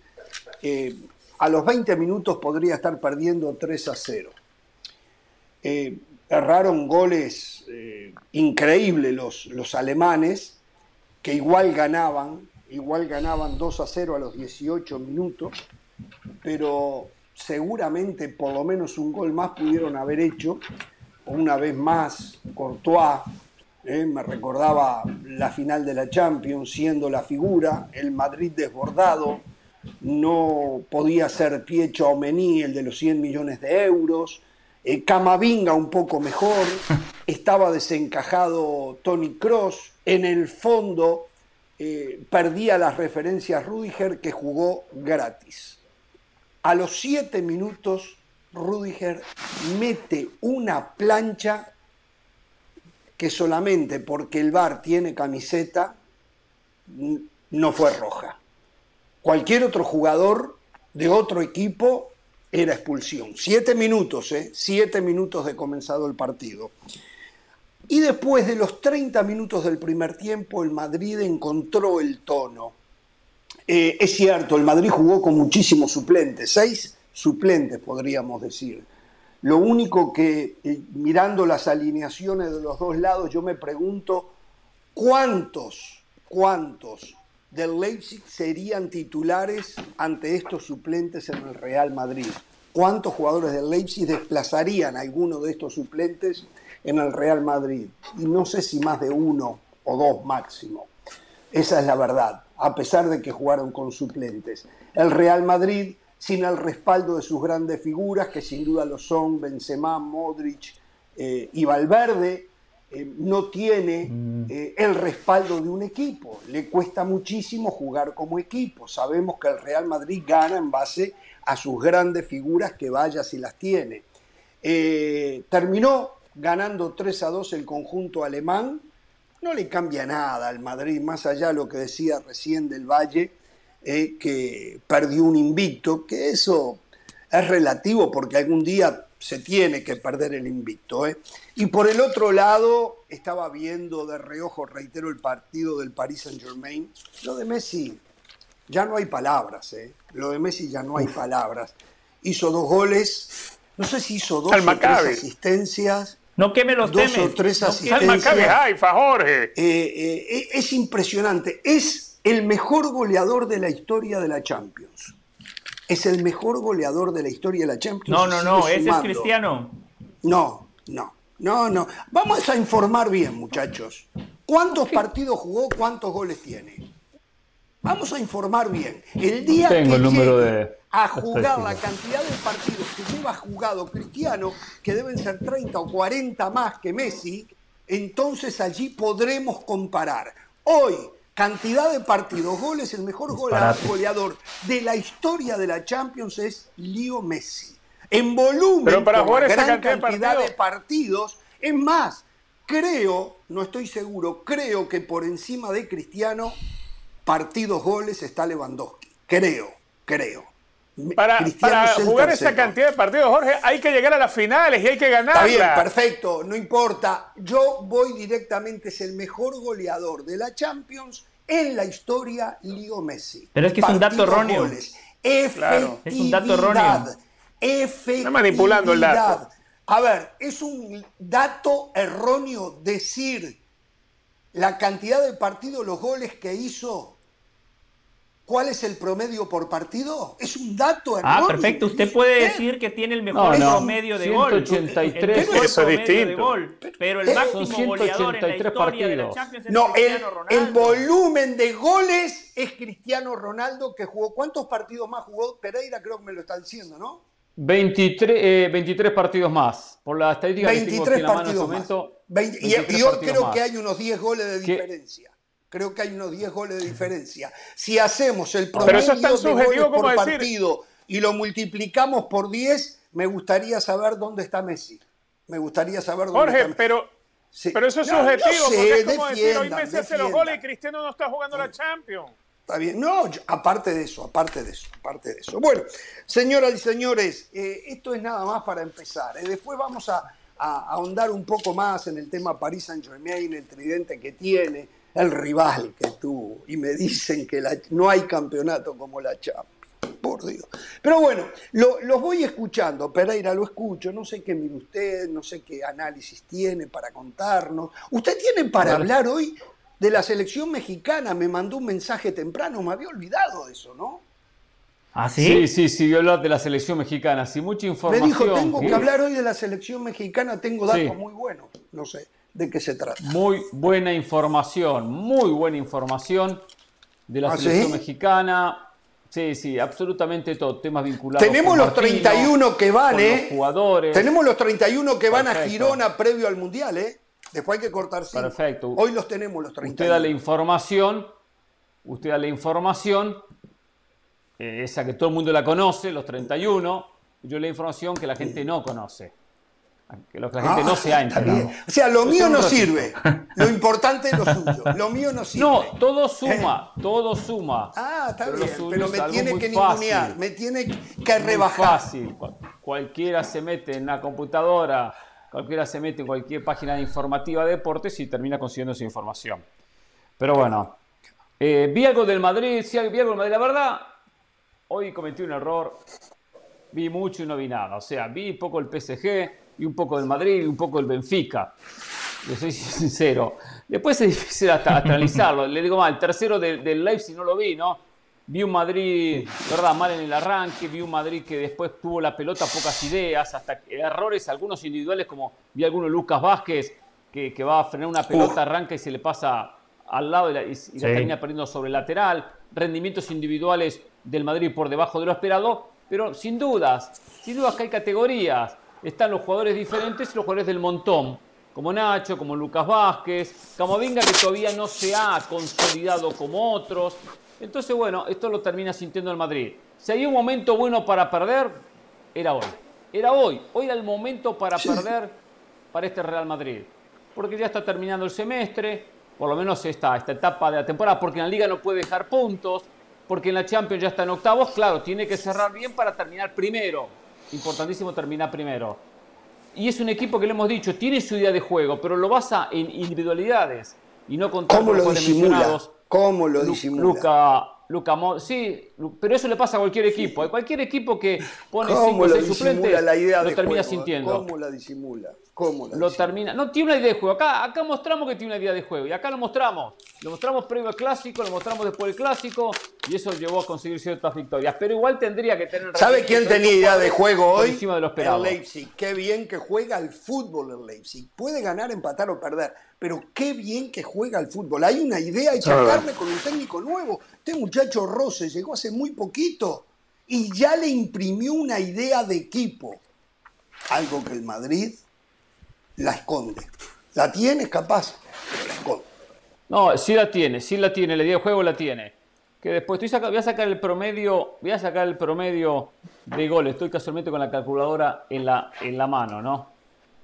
eh, a los 20 minutos podría estar perdiendo 3 a 0. erraron goles increíbles los, los alemanes que igual ganaban igual ganaban 2 a 0 a los 18 minutos, pero seguramente por lo menos un gol más pudieron haber hecho. Una vez más, Courtois eh, me recordaba la final de la Champions siendo la figura, el Madrid desbordado, no podía ser Piecho Omení el de los 100 millones de euros, eh, Camavinga un poco mejor, estaba desencajado Tony Cross, en el fondo eh, perdía las referencias Rudiger que jugó gratis. A los siete minutos, Rudiger mete una plancha que solamente porque el VAR tiene camiseta no fue roja. Cualquier otro jugador de otro equipo era expulsión. Siete minutos, ¿eh? Siete minutos de comenzado el partido. Y después de los 30 minutos del primer tiempo, el Madrid encontró el tono. Eh, es cierto, el Madrid jugó con muchísimos suplentes, seis suplentes podríamos decir. Lo único que, eh, mirando las alineaciones de los dos lados, yo me pregunto cuántos, cuántos del Leipzig serían titulares ante estos suplentes en el Real Madrid. ¿Cuántos jugadores del Leipzig desplazarían a alguno de estos suplentes en el Real Madrid. Y no sé si más de uno o dos máximo. Esa es la verdad, a pesar de que jugaron con suplentes. El Real Madrid, sin el respaldo de sus grandes figuras, que sin duda lo son Benzema, Modric eh, y Valverde, eh, no tiene Mm. eh, el respaldo de un equipo. Le cuesta muchísimo jugar como equipo. Sabemos que el Real Madrid gana en base a sus grandes figuras que vaya si las tiene. Terminó ganando 3 a 2 el conjunto alemán. No le cambia nada al Madrid, más allá de lo que decía recién del Valle, eh, que perdió un invicto, que eso es relativo porque algún día se tiene que perder el invicto. ¿eh? Y por el otro lado, estaba viendo de reojo, reitero, el partido del Paris Saint Germain. Lo de Messi, ya no hay palabras. ¿eh? Lo de Messi ya no hay palabras. Hizo dos goles, no sé si hizo dos o tres asistencias. No queme los dos temes. o tres No asistencias. Jorge. Eh, eh, es impresionante. Es el mejor goleador de la historia de la Champions. Es el mejor goleador de la historia de la Champions. No, no, no, ese es. Cristiano. No, no, no, no. Vamos a informar bien, muchachos. ¿Cuántos partidos jugó? ¿Cuántos goles tiene? Vamos a informar bien. El día Tengo que el número llegue de a jugar la cantidad de partidos que lleva jugado Cristiano, que deben ser 30 o 40 más que Messi, entonces allí podremos comparar. Hoy, cantidad de partidos, goles, el mejor Disparate. goleador de la historia de la Champions es Leo Messi. En volumen, Pero para por jugar la esa gran cantidad de cantidad de partidos- partidos, es más, creo, no estoy seguro, creo que por encima de Cristiano, partidos, goles está Lewandowski. Creo, creo. Para, jugar esa cantidad de partidos, Jorge, hay que llegar a las finales y hay que Está ganarla. bien, perfecto, no importa. Yo voy directamente, es el mejor goleador de la Champions en la historia, Leo Messi. Pero es que es un dato erróneo. goles, Efectividad. Es un dato erróneo. Está manipulando el dato. A ver, es un dato erróneo decir la cantidad de partidos, los goles que hizo. ¿Cuál es el promedio por partido? Es un dato. Ah, perfecto. Usted puede decir que tiene el mejor No, no. promedio de gol. 183. El mejor Eso es de distinto. gol. Pero el máximo son goleador en la 183 historia de la partidos. Champions es No, el, Cristiano el Ronaldo. volumen de goles es Cristiano Ronaldo que jugó. ¿Cuántos partidos más jugó? Pereira creo que me lo está diciendo, ¿no? 23, eh, 23 partidos más. Por la estadística que tengo aquí 23 en la mano en este partidos más. momento. Veinte- y, 23 y partidos creo más. que hay unos 10 goles de ¿Qué? Creo que hay unos 10 goles de diferencia. Si hacemos el promedio es de goles por decir- partido y lo multiplicamos por 10, me gustaría saber dónde está Messi. Me gustaría saber dónde Jorge, está Messi. pero, Sí. pero eso es No, subjetivo, sé, porque es como decir, hoy Messi hace los goles y Cristiano no está jugando la Champions. Está bien. No, yo- aparte de eso, aparte de eso, aparte de eso. Bueno, señoras y señores, eh, esto es nada más para empezar. eh. Después vamos a, a- ahondar un poco más en el tema Paris Saint Germain, el tridente que tiene, el rival que tuvo. Y me dicen que la- no hay campeonato como la Champions. Por Dios. Pero bueno, lo- los voy escuchando. Pereira lo escucho. No sé qué mire usted, no sé qué análisis tiene para contarnos. ¿Usted tiene para Vale. hablar hoy de la selección mexicana? Me mandó un mensaje temprano. Me había olvidado de eso, ¿no? ¿Ah, Sí, sí? sí, sí, hablar de la selección mexicana. Sí, mucha Me información. dijo, tengo que hablar hoy de la selección mexicana. Tengo datos Sí. muy buenos. No sé de qué se trata. Muy buena información, muy buena información de la ¿Ah, selección sí? mexicana. Sí, sí, absolutamente todo. Temas vinculados. Tenemos con los Martino, 31 que van, ¿eh? Jugadores. Tenemos los 31 que van a. Girona previo al Mundial, ¿eh? Después hay que cortar cinco. Perfecto. Hoy los tenemos los Usted 31. da la información, usted da la información, eh, esa que todo el mundo la conoce, los 31. Yo la información que la gente no conoce. Que la gente Ah, no se ha enterado. O sea, lo Yo mío no ratito. sirve. Lo importante es lo suyo. Lo mío no sirve. No, todo suma, todo suma. Ah, está Pero bien, pero me tiene que ningunear, me tiene que rebajar. fácil. Cual- Cualquiera se mete en la computadora, cualquiera se mete en cualquier página informativa de deportes y termina consiguiendo esa información. Pero bueno, eh, vi algo del Madrid, sí, vi algo del Madrid. La verdad, hoy cometí un error. Vi mucho y no vi nada. O sea, vi poco el PSG y un poco del Madrid y un poco del Benfica. Le soy sincero. Después es difícil hasta, hasta analizarlo. Le digo mal, el tercero del, del Leipzig no lo vi, ¿no? Vi un Madrid, ¿verdad? Mal en el arranque, vi un Madrid que después tuvo la pelota, pocas ideas, hasta errores, algunos individuales, como vi alguno Lucas Vázquez, que, que va a frenar una pelota, arranca y se le pasa al lado y la, y- y la Sí. termina perdiendo sobre el lateral. Rendimientos individuales del Madrid por debajo de lo esperado, pero sin dudas, sin dudas que hay categorías. Están los jugadores diferentes y los jugadores del montón. como Nacho, como Lucas Vázquez, Camavinga que todavía no se ha consolidado como otros. Entonces, bueno, esto lo termina sintiendo el Madrid. Si hay un momento bueno para perder, era hoy. Era hoy. Hoy era el momento para perder para este Real Madrid. Porque ya está terminando el semestre, por lo menos esta, esta etapa de la temporada, porque en la liga no puede dejar puntos, porque en la Champions ya está en octavos, claro, tiene que cerrar bien para terminar primero. Importantísimo terminar primero. Y es un equipo que le hemos dicho, tiene su idea de juego, pero lo basa en individualidades y no con ¿Cómo lo disimula? ¿Cómo lo disimula? Luca, Luca sí, pero eso le pasa a cualquier equipo. A cualquier equipo que pone 5 o 6 suplentes la idea lo termina juego? sintiendo. ¿Cómo la disimula? ¿Cómo la Lo disimula? termina. No, tiene una idea de juego. Acá, acá mostramos que tiene una idea de juego. Y acá lo mostramos. Lo mostramos previo al clásico, lo mostramos después del clásico. Y eso llevó a conseguir ciertas victorias. Pero igual tendría que tener. ¿Sabe quién tenía idea de juego hoy? encima de lo el. Leipzig. Qué bien que juega el fútbol el Leipzig. Puede ganar, empatar o perder, pero qué bien que juega el fútbol. Hay una idea hecha Ah. carne con un técnico nuevo. Este muchacho Rose llegó hace muy poquito y ya le imprimió una idea de equipo. Algo que el Madrid la esconde. La tiene capaz, pero la esconde. No, sí la tiene, sí la tiene, la idea de juego la tiene. Que después estoy saca- voy a sacar el promedio, voy a sacar el promedio de goles. Estoy casualmente con la calculadora en la, en la mano, ¿no?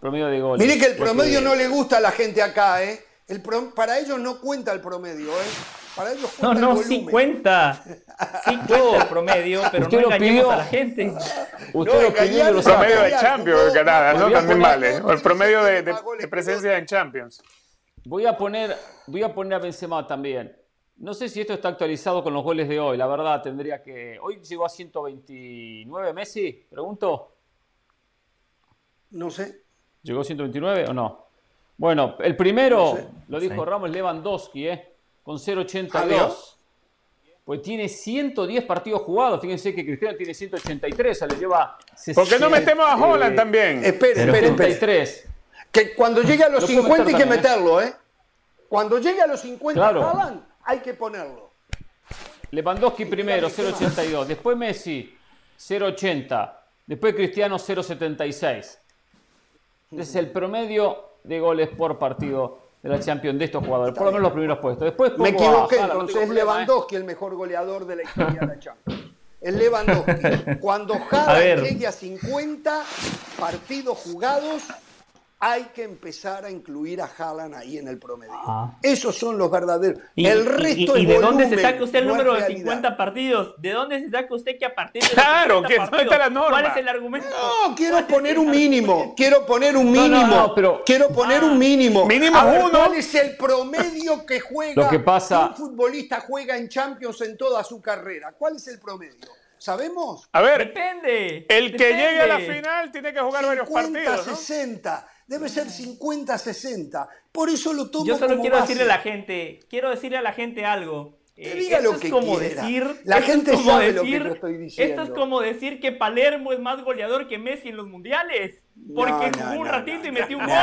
Promedio de goles. Mire que el promedio no le gusta a la gente acá, ¿eh? El pro- para ellos no cuenta el promedio, ¿eh? Para ellos No, cuenta no, el sí cuenta. Sí cuenta el promedio, pero Usted no lo engañemos pidió. a la gente. Usted No, lo pidió los Promedio de Champions, jugó- Canadá, ¿no? También vale. O el promedio de, de- de presencia en Champions. Voy a poner, voy a poner a Benzema también. No sé si esto está actualizado con los goles de hoy. La verdad, tendría que. Hoy llegó a 129 Messi, pregunto. No sé. ¿Llegó a 129 o no? Bueno, el primero, No sé. lo dijo Sí. Ramos Lewandowski, ¿eh? Con 0.82. Adiós. Pues tiene 110 partidos jugados. Fíjense que Cristiano tiene 183, o sea, le lleva ¿Por qué no 60, metemos a Holland eh, también? Espere, espere. 73. Que cuando llegue a los Lo puedo 50 hay que también, meterlo, ¿eh? Cuando llegue a los 50 Claro. Haaland, hay que ponerlo. Lewandowski primero, 0.82. Después Messi, 0.80. Después Cristiano, 0.76. Ese es el promedio de goles por partido de la Champions de estos jugadores. Por lo menos los primeros puestos. Después Me a equivoqué, no entonces es ¿eh? Lewandowski el mejor goleador de la historia de la Champions. Es Lewandowski. Cuando A ver. llegue a 50 partidos jugados, hay que empezar a incluir a Haaland ahí en el promedio. Ah. Esos son los verdaderos. Y, el y- resto y- y es de dónde se saca usted el no número de realidad. 50 partidos? ¿De dónde se saca usted que a partir de los Claro, 50 que ¿dónde partidos? está la norma? ¿Cuál es el argumento? No, quiero poner un mínimo. Quiero poner un No, no, mínimo. no, pero- Quiero poner un mínimo. Mínimo A ver, uno. ¿Cuál es el promedio que juega Lo que pasa- un futbolista juega en Champions en toda su carrera? ¿Cuál es el promedio? ¿Sabemos? A ver, Depende. el que depende. llegue a la final tiene que jugar varios 50, partidos, ¿no? 60. Debe ser 50, 60. Por eso lo tomo Yo solo como quiero base. decirle a la gente, quiero decirle a la gente algo. Que Eh, diga esto lo es que como quiera. decir, La esto es gente como sabe lo que decir- yo estoy diciendo. Esto es como decir que Palermo es más goleador que Messi en los mundiales. Porque No, no, jugó un no, ratito no, y metió un no, gol.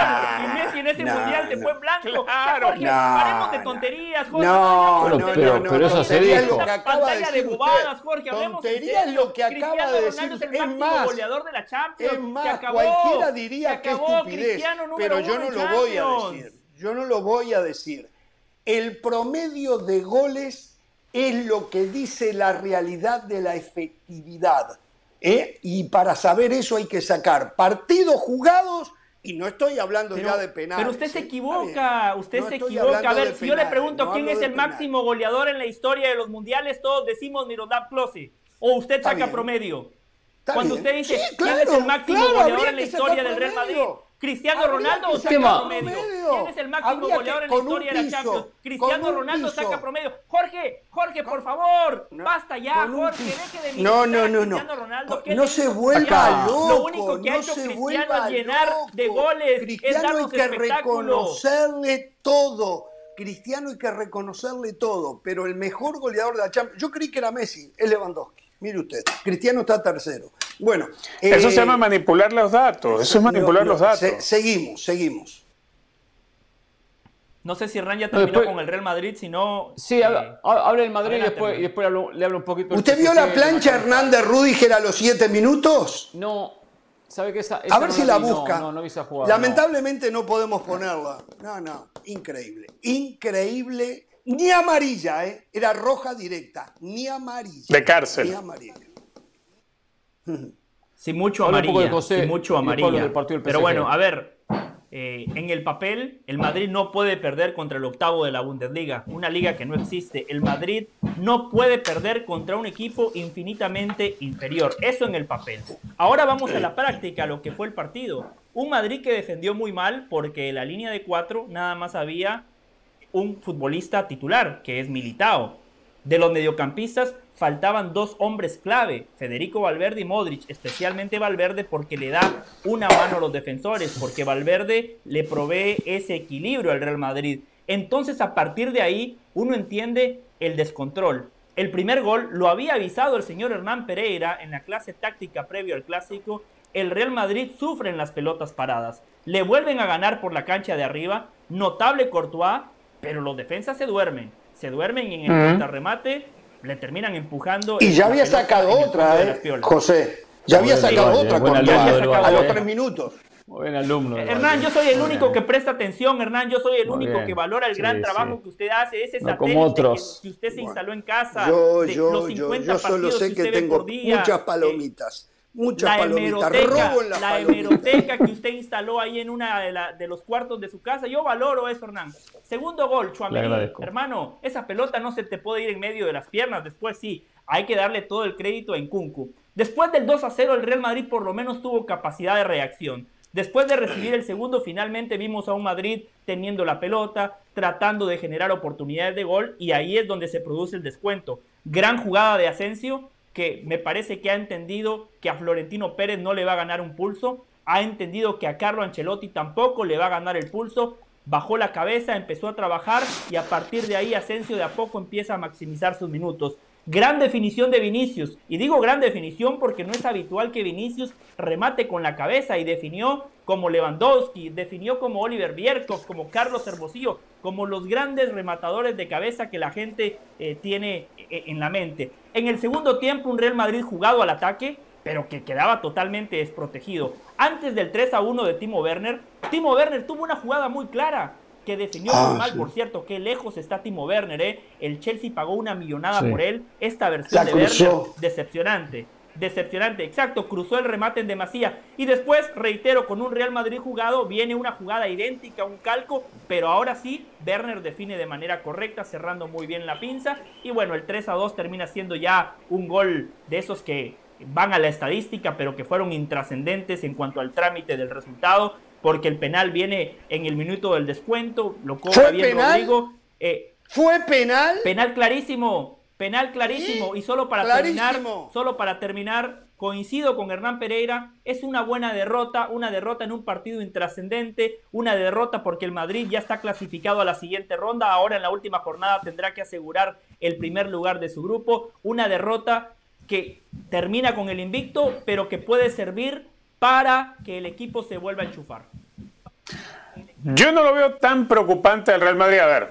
y Messi en ese no, mundial se no. fue en blanco. Claro. Jorge, No, paremos de no. tonterías, Jorge. No, vayamos Pero- pero- eso se dijo. que pantalla de decir bobadas, usted. Jorge. Tontería es lo que acaba Cristiano de decir. es el máximo más, goleador de la Champions. Es más, se acabó. cualquiera diría se que acabó. estupidez, Cristiano número pero yo no lo voy a decir. Yo no lo voy a decir. El promedio de goles es lo que dice la realidad de la efectividad. ¿eh? Y para saber eso hay que sacar partidos jugados y no estoy hablando Pero, ya de penales. pero usted se ¿eh? equivoca, usted No se equivoca. A ver, si yo le pregunto no quién es el penales. máximo goleador en la historia de los mundiales, todos decimos Miroslav Klose. O usted saca promedio. Está Cuando bien. usted dice Sí, quién es el máximo claro, goleador en la historia del Real Madrid. Cristiano Ronaldo o saca promedio. ¿Quién es el máximo Habría goleador en la historia de la Champions? Cristiano Ronaldo saca promedio. Jorge, Jorge, por favor, basta ya, Jorge, deje de No, minimizar no, a no, no. Cristiano Ronaldo. ¿Qué No se vuelva loco. Lo único que ha no hecho Cristiano es llenar de goles, es Cristiano darnos hay que reconocerle todo. Cristiano hay que reconocerle todo. Pero el mejor goleador de la Champions, yo creí que era Messi, es Lewandowski. Mire usted, Cristiano está tercero. Bueno, Eso eh, se llama manipular los datos. Eso es manipular no, los datos. se- seguimos, seguimos. No sé si Ran ya terminó después- con el Real Madrid, si no... Sí, eh, habla, habla del Madrid y después, y Hernán. después hablo- le hablo un poquito ¿Usted vio la plancha. Hernández Rudiger a los siete minutos? No, ¿Sabe que esa, a ver si la, busca. No, no, Lamentablemente no. podemos ponerla. No, no, increíble. Increíble. Ni amarilla, ¿eh? Era roja directa. Ni amarilla. De cárcel. Ni amarilla. Sin mucho amarilla. sin mucho amarilla. Pero bueno, a ver, eh, en el papel, el Madrid no puede perder contra el octavo de la Bundesliga, una liga que no existe. El Madrid no puede perder contra un equipo infinitamente inferior. Eso en el papel. Ahora vamos a la práctica, a lo que fue el partido. Un Madrid que defendió muy mal porque en la línea de cuatro nada más había un futbolista titular, que es Militao. De los mediocampistas faltaban dos hombres clave, Federico Valverde y Modric, especialmente Valverde porque le da una mano a los defensores, porque Valverde le provee ese equilibrio al Real Madrid. Entonces a partir de ahí uno entiende el descontrol. El primer gol lo había avisado el señor Hernán Pereira en la clase táctica previo al clásico. El Real Madrid sufre en las pelotas paradas. Le vuelven a ganar por la cancha de arriba. Notable Courtois, pero los defensas se duermen. Se duermen en el remate le terminan empujando. Y ya había sacado otra, ¿eh? José. Ya había sacado otra con a los tres minutos. Buen alumno. Hernán, yo soy el único que presta atención, Hernán, yo soy el único que valora el gran trabajo que usted hace, ese no como otros. Que, usted se instaló en casa. Yo, yo, yo, yo solo sé que, tengo muchas palomitas. Muchas la hemeroteca, la, hemeroteca que usted instaló ahí en una de, de, los cuartos de su casa. Yo valoro eso, Hernán. Segundo gol, Chuamení. Hermano, esa pelota no se te puede ir en medio de las piernas. Después sí, hay que darle todo el crédito a Nkunku. Después del 2 a 0, el Real Madrid por lo menos tuvo capacidad de reacción. Después de recibir el segundo, finalmente vimos a un Madrid teniendo la pelota, tratando de generar oportunidades de gol y ahí es donde se produce el descuento. Gran jugada de Asensio, que me parece que ha entendido que a Florentino Pérez no le va a ganar un pulso, ha entendido que a Carlo Ancelotti tampoco le va a ganar el pulso, bajó la cabeza, empezó a trabajar y a partir de ahí Asensio de a poco empieza a maximizar sus minutos. Gran definición de Vinicius. Y digo gran definición porque no es habitual que Vinicius remate con la cabeza y definió como Lewandowski, definió como Oliver Bierkov, como Carlos Hermosillo, como los grandes rematadores de cabeza que la gente eh, tiene eh, en la mente. En el segundo tiempo un Real Madrid jugado al ataque, pero que quedaba totalmente desprotegido. Antes del 3 a 1 de Timo Werner, Timo Werner tuvo una jugada muy clara que definió muy ah, mal, por cierto, qué lejos está Timo Werner, ¿eh? El Chelsea pagó una millonada por él. Esta versión de Werner, decepcionante. Decepcionante, exacto, cruzó el remate en demasía. Y después, reitero, con un Real Madrid jugado, viene una jugada idéntica, un calco, pero ahora sí, Werner define de manera correcta, cerrando muy bien la pinza. Y bueno, el 3 a 2 termina siendo ya un gol de esos que van a la estadística, pero que fueron intrascendentes en cuanto al trámite del resultado porque el penal viene en el minuto del descuento, lo cobra bien Rodrigo. Eh, ¿Fue penal? Penal clarísimo, penal clarísimo. Y solo para terminar, solo para terminar, coincido con Hernán Pereira, es una buena derrota, una derrota en un partido intrascendente, una derrota porque el Madrid ya está clasificado a la siguiente ronda, ahora en la última jornada tendrá que asegurar el primer lugar de su grupo, una derrota que termina con el invicto, pero que puede servir para que el equipo se vuelva a enchufar? Yo no lo veo tan preocupante al Real Madrid. A ver,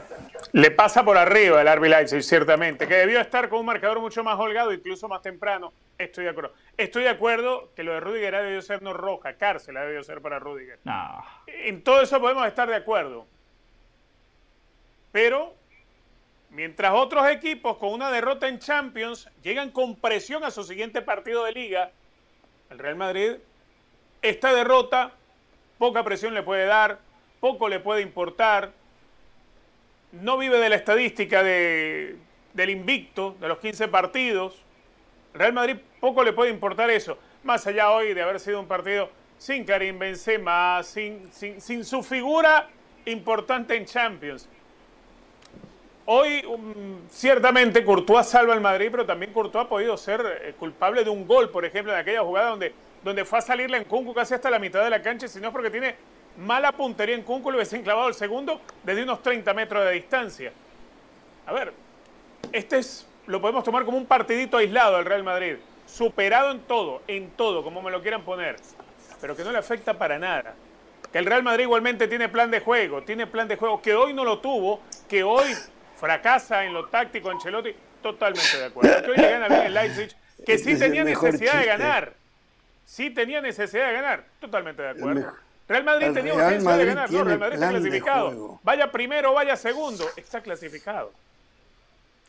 le pasa por arriba el RB Leipzig, ciertamente, que debió estar con un marcador mucho más holgado, incluso más temprano. Estoy de acuerdo. Estoy de acuerdo que lo de Rudiger ha debido ser no roja, cárcel ha debido ser para Rudiger. En todo eso podemos estar de acuerdo. Pero mientras otros equipos con una derrota en Champions llegan con presión a su siguiente partido de liga, el Real Madrid esta derrota poca presión le puede dar, poco le puede importar, no vive de la estadística de, del invicto, de los 15 partidos. Real Madrid poco le puede importar eso, más allá hoy de haber sido un partido sin Karim Benzema, sin, sin, sin su figura importante en Champions. Hoy, um, ciertamente, Courtois salva al Madrid, pero también Courtois ha podido ser eh, culpable de un gol, por ejemplo, en aquella jugada donde donde fue a salirle en Kunku casi hasta la mitad de la cancha, sino porque tiene mala puntería en Kunku, le hubiese enclavado el segundo desde unos 30 metros de distancia. A ver, este es, lo podemos tomar como un partidito aislado del Real Madrid, superado en todo, en todo, como me lo quieran poner, pero que no le afecta para nada. Que el Real Madrid igualmente tiene plan de juego, tiene plan de juego, que hoy no lo tuvo, que hoy fracasa en lo táctico Ancelotti, totalmente de acuerdo. Que hoy le gana bien el Leipzig, que sí tenía necesidad de ganar sí tenía necesidad de ganar. Totalmente de acuerdo. Real Madrid tenía urgencia de ganar. No, Real Madrid está clasificado. Vaya primero, vaya segundo. Está clasificado.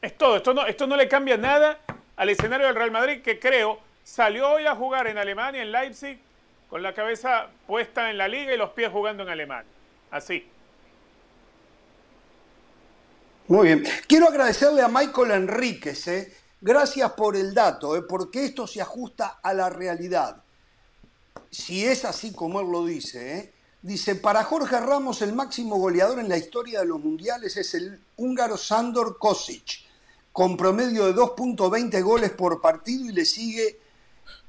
Es todo. Esto no, esto no le cambia nada al escenario del Real Madrid que creo salió hoy a jugar en Alemania, en Leipzig, con la cabeza puesta en la liga y los pies jugando en Alemania. Así. Muy bien. Quiero agradecerle a Michael Enríquez. ¿eh? Gracias por el dato, ¿eh? porque esto se ajusta a la realidad. Si es así como él lo dice, ¿eh? dice, para Jorge Ramos el máximo goleador en la historia de los mundiales es el húngaro Sandor Kosic, con promedio de 2.20 goles por partido y le sigue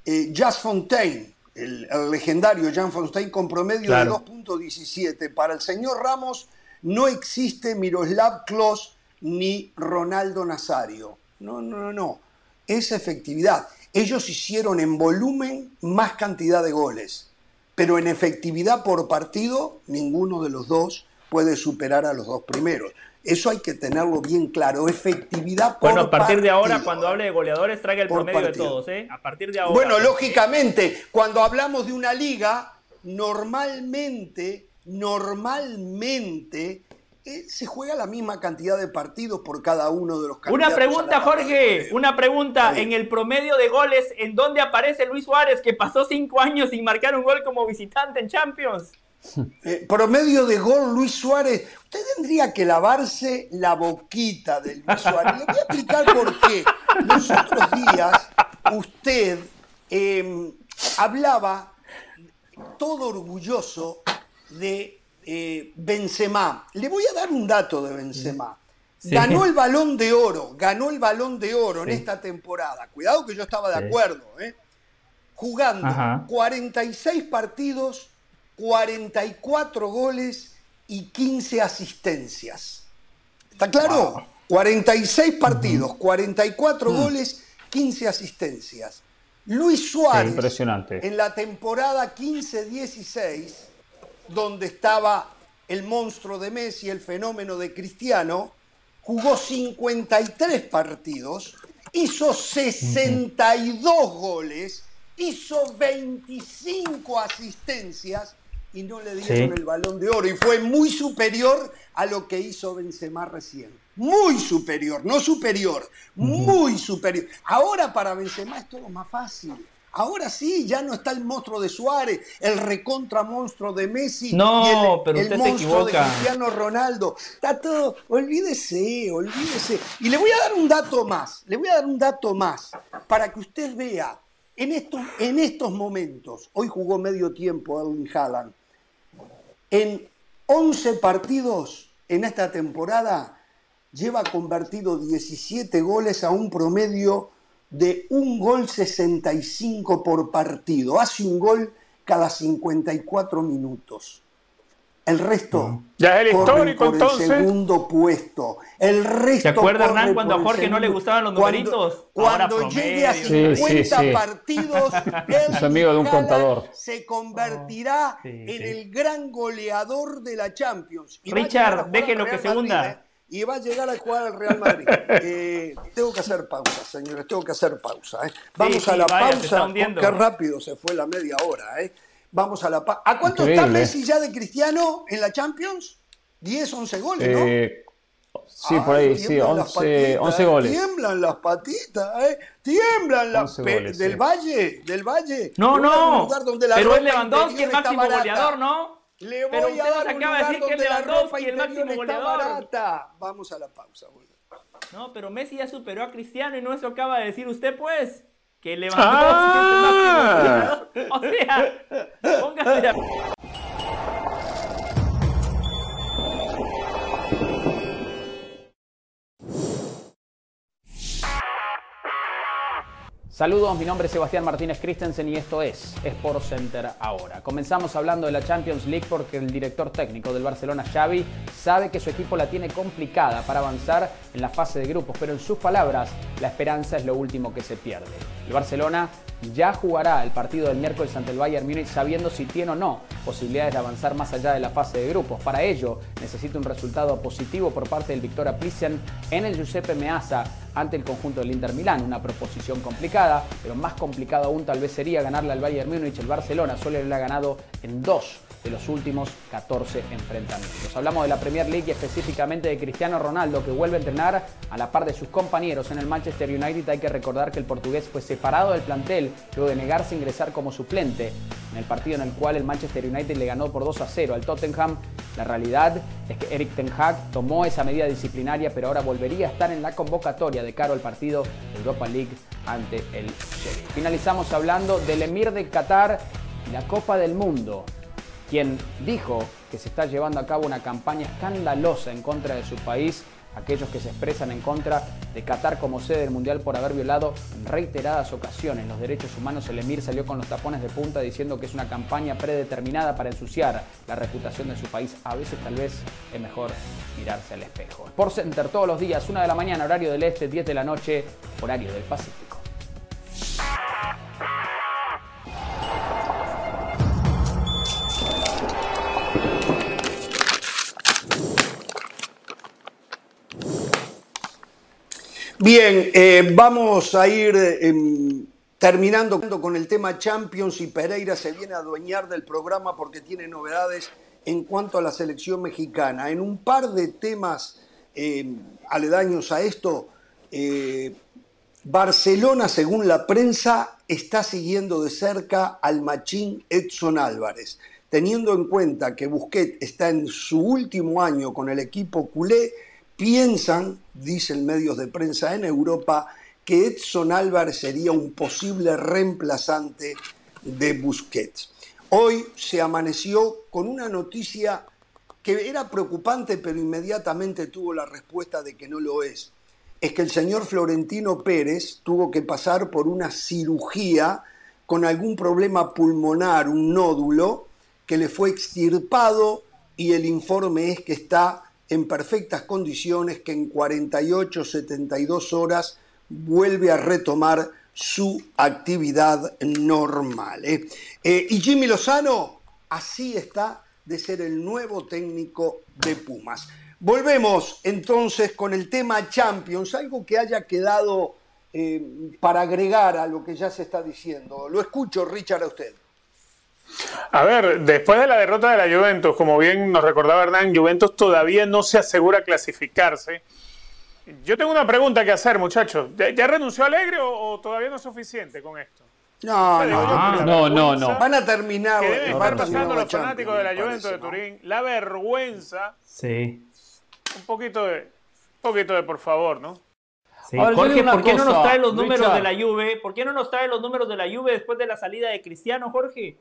eh, Jas Fontaine, el, legendario Jan Fontaine con promedio de 2.17. Para el señor Ramos no existe Miroslav Klos ni Ronaldo Nazario. No, no, no. Es efectividad. Ellos hicieron en volumen más cantidad de goles, pero en efectividad por partido ninguno de los dos puede superar a los dos primeros. Eso hay que tenerlo bien claro. Efectividad por Bueno, a partir de ahora, cuando hable de goleadores, traiga el promedio de todos, ¿eh? A partir de ahora. Bueno, lógicamente, cuando hablamos de una liga, normalmente, normalmente se juega la misma cantidad de partidos por cada uno de los candidatos. Una pregunta, Jorge, una pregunta. En el promedio de goles, ¿en dónde aparece Luis Suárez, que pasó cinco años sin marcar un gol como visitante en Champions? Eh, promedio de gol, Luis Suárez. Usted tendría que lavarse la boquita del Luis Suárez. Le voy a explicar por qué. Los otros días, usted em, hablaba todo orgulloso de eh, Benzema. Le voy a dar un dato de Benzema. Ganó el balón de oro, ganó el balón de oro en esta temporada. Cuidado que yo estaba de acuerdo. ¿eh? Jugando 46 partidos 44 goles y 15 asistencias. ¿Está claro? 46 partidos, 44 mm. goles, 15 asistencias. Luis Suárez, impresionante. en la temporada 15-16, donde estaba el monstruo de Messi, el fenómeno de Cristiano, jugó 53 partidos, hizo 62 goles, hizo 25 asistencias y no le dieron el balón de oro. Y fue muy superior a lo que hizo Benzema recién. Muy superior, no superior, muy superior. Ahora para Benzema es todo más fácil. Ahora sí, ya no está el monstruo de Suárez, el recontra monstruo de Messi no, y el, pero el monstruo de Cristiano Ronaldo. Está todo, olvídese, olvídese. Y le voy a dar un dato más, le voy a dar un dato más para que usted vea. En estos, en estos momentos, hoy jugó medio tiempo Erling Haaland, en 11 partidos en esta temporada lleva convertido 17 goles a un promedio de un gol 65 por partido. Hace un gol cada 54 minutos. El resto ya es el histórico por entonces. el segundo puesto. El resto ¿Se acuerda Hernán cuando a Jorge no le gustaban los numeritos? Cuando, llegue a 50 partidos, es amigo de un contador. Se convertirá en el gran goleador de la Champions. Richard, déjelo que se hunda. ¿Eh? y va a llegar a jugar al Real Madrid. Eh, tengo que hacer pausa, señores, tengo que hacer pausa. ¿eh? Vamos a la pausa. Qué rápido se fue la media hora. ¿eh? Vamos a la paz. ¿A cuánto está Messi ya de Cristiano en la Champions? 10, 11 goles, ¿no? Eh, sí, por ahí, sí, 11, 11 goles. Tiemblan las patitas, ¿eh? Tiemblan las goles, del Valle, del Valle. No, no. Pero es Lewandowski el máximo goleador, ¿no? Le voy Pero a usted dar nos un acaba de decir que es Lewandowski el máximo goleador. Barata. Vamos a la pausa. Bueno. No, pero Messi ya superó a Cristiano y no eso acaba de decir usted, pues que levantó ah. O sea, póngase a... Saludos, mi nombre es Sebastián Martínez Christensen y esto es Sport Center ahora. Comenzamos hablando de la Champions League porque el director técnico del Barcelona, Xavi, sabe que su equipo la tiene complicada para avanzar en la fase de grupos, pero en sus palabras, la esperanza es lo último que se pierde. El Barcelona ya jugará el partido del miércoles ante el Bayern Múnich sabiendo si tiene o no posibilidades de avanzar más allá de la fase de grupos. Para ello necesita un resultado positivo por parte del Victoria Plissen en el Giuseppe Meazza ante el conjunto del Inter Milán. Una proposición complicada, pero más complicado aún tal vez sería ganarle al Bayern Múnich el Barcelona. Solo le ha ganado en dos de los últimos 14 enfrentamientos. Hablamos de la Premier League y específicamente de Cristiano Ronaldo que vuelve a entrenar a la par de sus compañeros en el Manchester United. Hay que recordar que el portugués fue separado del plantel luego de negarse a ingresar como suplente en el partido en el cual el Manchester United le ganó por 2 a 0 al Tottenham. La realidad es que Eric Ten Hag tomó esa medida disciplinaria pero ahora volvería a estar en la convocatoria de caro al partido Europa League ante el Chelsea. Finalizamos hablando del Emir de Qatar y la Copa del Mundo quien dijo que se está llevando a cabo una campaña escandalosa en contra de su país, aquellos que se expresan en contra de Qatar como sede del Mundial por haber violado en reiteradas ocasiones los derechos humanos. El Emir salió con los tapones de punta diciendo que es una campaña predeterminada para ensuciar la reputación de su país. A veces tal vez es mejor mirarse al espejo. Sport Center todos los días, 1 de la mañana, horario del este, 10 de la noche, horario del Pacífico. Bien, eh, vamos a ir em, terminando con el tema Champions y Pereira se viene a adueñar del programa porque tiene novedades en cuanto a la selección mexicana. En un par de temas em, aledaños a esto, eh, Barcelona, según la prensa, está siguiendo de cerca al machín Edson Álvarez. Teniendo en cuenta que Busquets está en su último año con el equipo culé, piensan, dicen medios de prensa en Europa, que Edson Álvarez sería un posible reemplazante de Busquets. Hoy se amaneció con una noticia que era preocupante, pero inmediatamente tuvo la respuesta de que no lo es. Es que el señor Florentino Pérez tuvo que pasar por una cirugía con algún problema pulmonar, un nódulo, que le fue extirpado y el informe es que está en perfectas condiciones, que en 48, 72 horas vuelve a retomar su actividad normal. ¿eh? Eh, y Jimmy Lozano, así está de ser el nuevo técnico de Pumas. Volvemos entonces con el tema Champions, algo que haya quedado eh, para agregar a lo que ya se está diciendo. Lo escucho, Richard, a usted. A ver, después de la derrota de la Juventus, como bien nos recordaba Hernán, Juventus todavía no se asegura clasificarse. Yo tengo una pregunta que hacer, muchachos. ¿Ya, renunció Alegre o, todavía no es suficiente con esto? No, no, no, no, Van a terminar. Que deben estar pasando los fanáticos de la Juventus de Turín. La vergüenza. Sí. Un poquito de, un poquito de por favor, ¿no? Sí. Jorge, ¿por qué no nos trae los números de la Juve? ¿Por qué no nos trae los números de la Juve después de la salida de Cristiano, Jorge?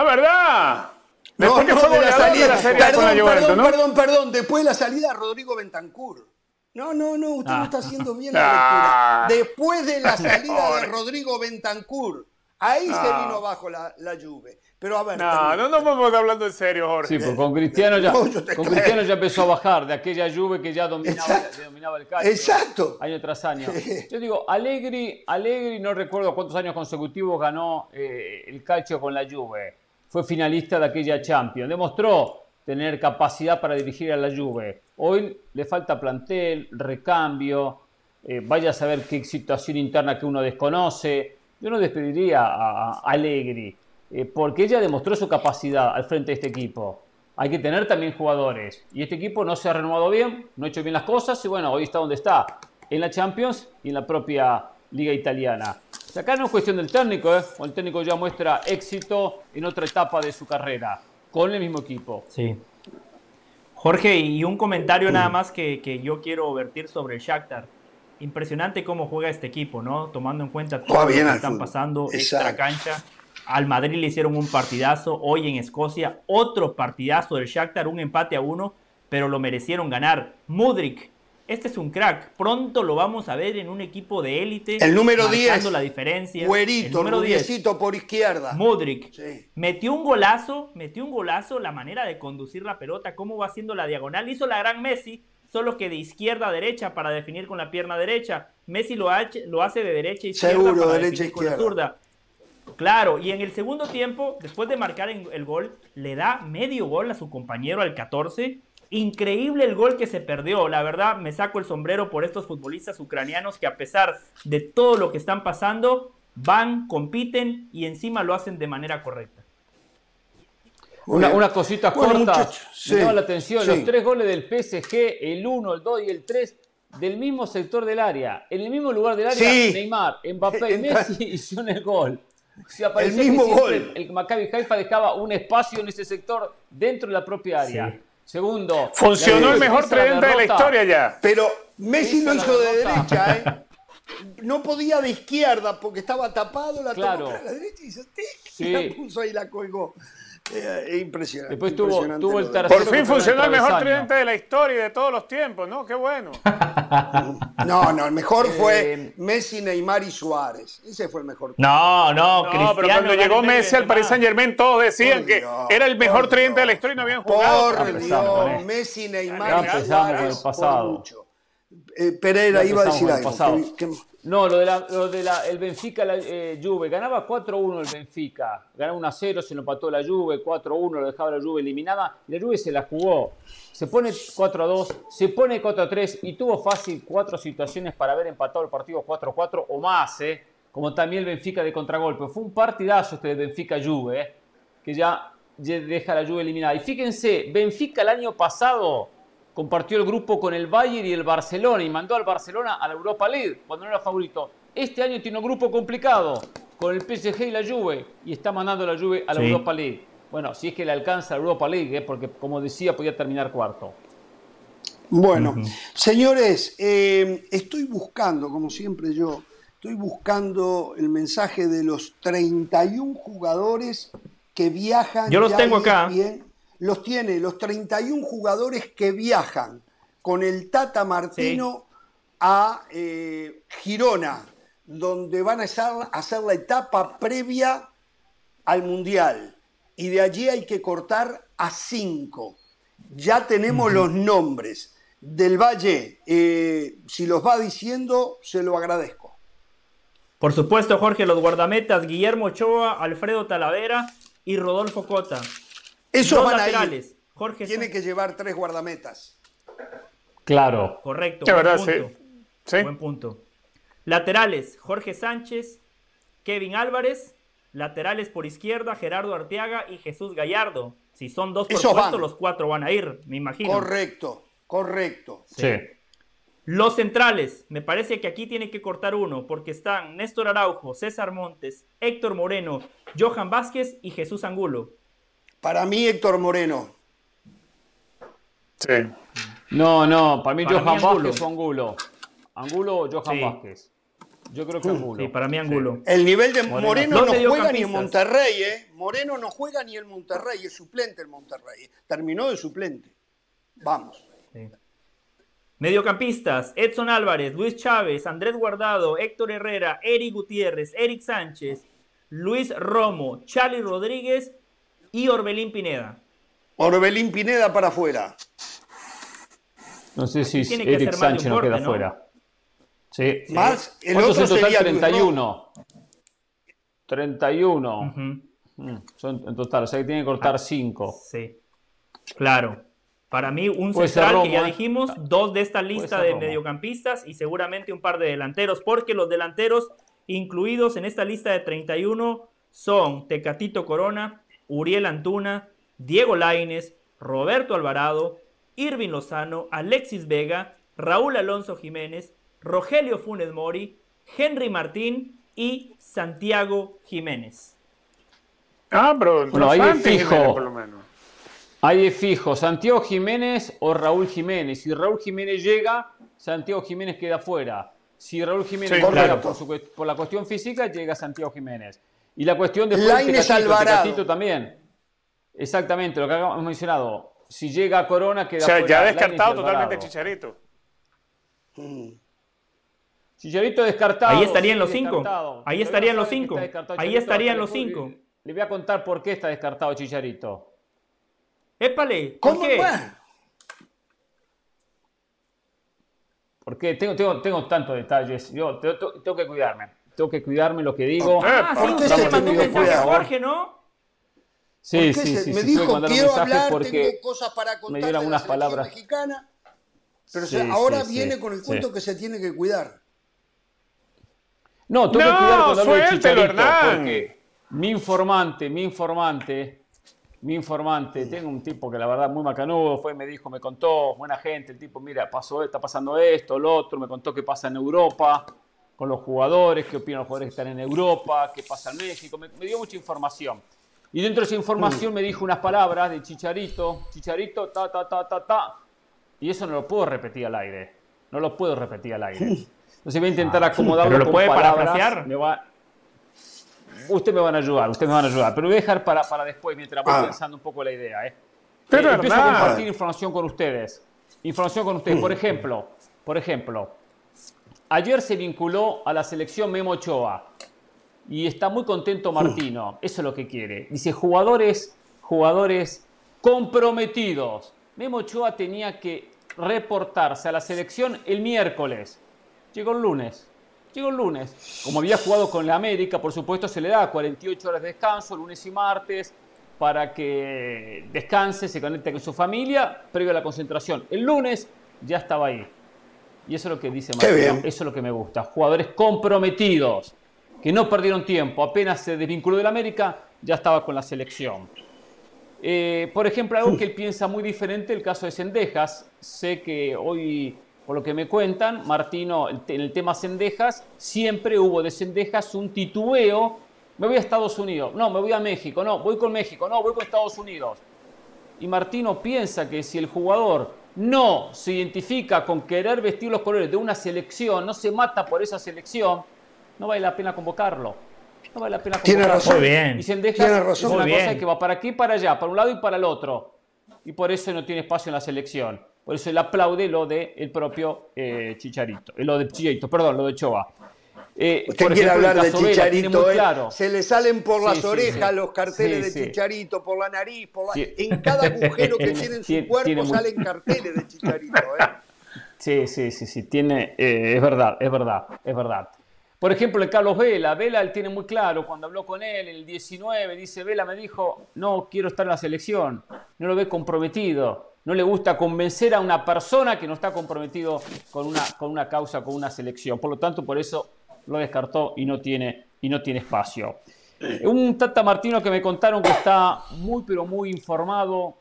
¡Ah, verdad! Después no, que fue de la salida, perdón, perdón, perdón, perdón, después de la salida Rodrigo Bentancur. No, no, no, usted no está ah. haciendo bien la lectura. Después de la salida de Rodrigo Bentancur, ahí se vino abajo la, la Juve. Pero a ver. No, no nos vamos hablando en serio, Jorge. Sí, pues con Cristiano ya, con Cristiano ya empezó a bajar de aquella Juve que ya dominaba, dominaba el calcio. Exacto. Año tras año. Yo digo, Allegri, Allegri no recuerdo cuántos años consecutivos ganó eh, el calcio con la Juve fue finalista de aquella Champions. Demostró tener capacidad para dirigir a la Juve. Hoy le falta plantel, recambio, eh, vaya a saber qué situación interna que uno desconoce. Yo no despediría a, Allegri, eh, porque ella demostró su capacidad al frente de este equipo. Hay que tener también jugadores. Y este equipo no se ha renovado bien, no ha hecho bien las cosas y bueno, hoy está donde está, en la Champions y en la propia Liga Italiana. Acá no es cuestión del técnico, ¿eh? el técnico ya muestra éxito en otra etapa de su carrera, con el mismo equipo. Sí. Jorge, y un comentario nada más que, yo quiero vertir sobre el Shakhtar. Impresionante cómo juega este equipo, ¿no? Tomando en cuenta todo lo que están pasando extra cancha. Al Madrid le hicieron un partidazo, hoy en Escocia otro partidazo del Shakhtar, un empate a uno, pero lo merecieron ganar. Mudrik este es un crack. Pronto lo vamos a ver en un equipo de élite. El número 10. la diferencia. Güerito, el número 10 por izquierda. Mudrik. Metió un golazo, metió un golazo, la manera de conducir la pelota, cómo va haciendo la diagonal. Hizo la gran Messi, solo que de izquierda a derecha para definir con la pierna derecha. Messi lo, lo hace de derecha a izquierda Seguro, para derecha definir con la zurda. Claro, y en el segundo tiempo, después de marcar el gol, le da medio gol a su compañero al 14 Increíble el gol que se perdió. La verdad, me saco el sombrero por estos futbolistas ucranianos que a pesar de todo lo que están pasando, van, compiten y encima lo hacen de manera correcta. Una, cosita corta, me llama la atención, los tres goles del PSG, el 1, el 2 y el 3, del mismo sector del área, en el mismo lugar del área, Neymar, Mbappé y Messi hicieron el gol. el mismo gol. El Maccabi Haifa dejaba un espacio en ese sector dentro de la propia área. Segundo, funcionó el mejor tridente de la historia ya. Pero Messi lo hizo de derecha, ¿eh? No podía de izquierda porque estaba tapado, la claro. tomó a la derecha y, se, la puso ahí la colgó. Eh, impresionante. Después tuvo, tuvo el tercero. Por fin funcionó el mejor tridente de la historia y de todos los tiempos, ¿no? Qué bueno. no, no, el mejor fue eh, Messi, Neymar y Suárez. Ese fue el mejor. No, no, no pero cuando llegó Messi al Paris Saint Germain, todos decían que era el mejor tridente de la historia y no habían jugado. Por Dios, Messi, Neymar y Suárez. Pasado. Eh, Pereira iba a decir algo. No, lo de, la, lo de la, el Benfica, la eh, Juve, ganaba 4-1 el Benfica, ganaba 1-0, se lo empató la Juve, 4-1, lo dejaba la Juve eliminada, la Juve se la jugó, se pone 4-2, se pone 4-3 y tuvo fácil cuatro situaciones para haber empatado el partido 4-4 o más, eh, como también el Benfica de contragolpe. Fue un partidazo este de Benfica-Juve, eh, que ya deja la Juve eliminada. Y fíjense, Benfica el año pasado compartió el grupo con el Bayern y el Barcelona y mandó al Barcelona a la Europa League cuando no era favorito. Este año tiene un grupo complicado con el PSG y la Juve y está mandando a la Juve a la Europa League. Bueno, si es que le alcanza la Europa League, ¿eh? porque como decía, podía terminar cuarto. Bueno, señores, eh, estoy buscando, como siempre yo, estoy buscando el mensaje de los 31 jugadores que viajan. Yo los tengo acá los tiene los 31 jugadores que viajan con el Tata Martino a eh, Girona, donde van a hacer, la etapa previa al Mundial. Y de allí hay que cortar a cinco. Ya tenemos los nombres. Del Valle, eh, si los va diciendo, se lo agradezco. Por supuesto, Jorge, los guardametas Guillermo Ochoa, Alfredo Talavera y Rodolfo Cota. Esos van laterales. Jorge Tiene que llevar tres guardametas. Claro. Correcto. Buen, verdad, punto. Sí. buen punto. Laterales, Jorge Sánchez, Kevin Álvarez. Laterales por izquierda, Gerardo Arteaga y Jesús Gallardo. Si son dos por puesto, los cuatro van a ir, me imagino. Correcto, correcto. Sí. Los centrales, me parece que aquí tiene que cortar uno, porque están Néstor Araujo, César Montes, Héctor Moreno, Johan Vázquez y Jesús Angulo. Para mí, Héctor Moreno. Sí. No, no, para mí Johan Vázquez o Angulo. Angulo o Johan Vázquez. Yo creo que Angulo. Sí, para mí Angulo. El nivel de Moreno, no juega ni en Monterrey, ¿eh? Moreno no juega ni en Monterrey, es suplente el Monterrey. Terminó de suplente. Vamos. Mediocampistas, Edson Álvarez, Luis Chávez, Andrés Guardado, Héctor Herrera, Eric Gutiérrez, Eric Sánchez, Luis Romo, Charlie Rodríguez y Orbelín Pineda. Orbelín Pineda para afuera. No sé si Eric Sánchez no queda afuera. Sí. Más, el otro sería 31. 31. Mm, son en total, o sea que tiene que cortar 5. Sí. Claro. Para mí, un central que ya dijimos, dos de esta lista de mediocampistas y seguramente un par de delanteros, porque los delanteros incluidos en esta lista de 31 son Tecatito Corona, Uriel Antuna, Diego Laines, Roberto Alvarado, Irving Lozano, Alexis Vega, Raúl Alonso Jiménez, Rogelio Funes Mori, Henry Martín y Santiago Jiménez. Ah, pero bueno, ahí es fijo. por lo menos. Ahí es fijo, Santiago Jiménez o Raúl Jiménez. Si Raúl Jiménez llega, Santiago Jiménez queda fuera. Si Raúl Jiménez llega por, por, la cuestión física, llega Santiago Jiménez. Y la cuestión de Tecatito, también. Exactamente, lo que hemos mencionado. Si llega a Corona, queda O sea, ya ha descartado totalmente Chicharito. Chicharito descartado. Ahí estarían los cinco. Ahí estarían los cinco. Ahí estarían los cinco. Le voy a contar por qué está descartado Chicharito. Épale, ¿por ¿Cómo qué? Porque tengo, tengo, tengo tantos detalles. Yo tengo que cuidarme tengo que cuidarme lo que digo. Ah, sí, usted le mandó un mensaje a Jorge, ¿no? Sí, sí, sí, me dijo, quiero hablar, tengo cosas para contar me dieron unas la palabras. mexicana, pero Sí, ahora sí, viene sí, con el cuento sí. que se tiene que cuidar. No, tengo No, que cuidar de suéltelo, Chicharito, Hernán. porque mi informante, mi informante, mi informante, tengo un tipo que la verdad muy macanudo, fue, me dijo, me contó, buena gente, el tipo, mira, pasó, está pasando esto, lo otro, me contó qué pasa en Europa con los jugadores, qué opinan los jugadores que están en Europa, qué pasa en México, me, me dio mucha información. Y dentro de esa información me dijo unas palabras de Chicharito, Chicharito, ta, ta, ta, ta, ta, y eso no lo puedo repetir al aire, no lo puedo repetir al aire. Entonces voy a intentar acomodarlo ¿Pero lo con puede palabras, parafrasear? me va- Ustedes me van a ayudar, ustedes me van a ayudar, pero voy a dejar para, para después, mientras voy Ah. pensando un poco la idea. ¿eh? Pero, Eh, empiezo a compartir información con ustedes. Información con ustedes. Por ejemplo, por ejemplo, ayer se vinculó a la selección Memo Ochoa y está muy contento Martino. Eso es lo que quiere. Dice jugadores, jugadores comprometidos. Memo Ochoa tenía que reportarse a la selección el miércoles. Llegó el lunes. Llegó el lunes. Como había jugado con la América, por supuesto, se le da 48 horas de descanso, lunes y martes, para que descanse, se conecte con su familia, previo a la concentración. El lunes ya estaba ahí. Y eso es lo que dice Martino. Eso es lo que me gusta. Jugadores comprometidos, que no perdieron tiempo. Apenas se desvinculó del América, ya estaba con la selección. Eh, por ejemplo, algo que él piensa muy diferente, el caso de Sendejas. Sé que hoy, por lo que me cuentan, Martino, en el tema Sendejas, siempre hubo de Sendejas un titubeo. Me voy a Estados Unidos, no, me voy a México, no, voy con México, no, voy con Estados Unidos. Y Martino piensa que si el jugador no se identifica con querer vestir los colores de una selección, no se mata por esa selección, no vale la pena convocarlo. No vale la pena Tiene convocarlo. razón. Muy bien. Y Tiene razón. es una Muy cosa bien. que va para aquí y para allá, para un lado y para el otro. Y por eso no tiene espacio en la selección. Por eso él aplaude lo del el propio eh, Chicharito. eh, Lo de Chicharito, perdón, lo de Choa. Eh, Usted quiere ejemplo, hablar de Chicharito, ¿eh? claro. se le salen por Sí, las sí, orejas sí. los carteles de. Chicharito, por la nariz, por la- en cada agujero que tiene en su cuerpo tiene muy- salen carteles de Chicharito. ¿eh? Sí, sí, sí, sí, tiene, es verdad, es verdad, es verdad. Por ejemplo, el Carlos Vela, Vela él tiene muy claro, cuando habló con él en el 19, dice, Vela me dijo, no quiero estar en la selección, no lo ve comprometido, no le gusta convencer a una persona que no está comprometido con una, con una causa, con una selección. Por lo tanto, por eso lo descartó y no tiene, y no tiene espacio. Un Tata Martino que me contaron que está muy, pero muy informado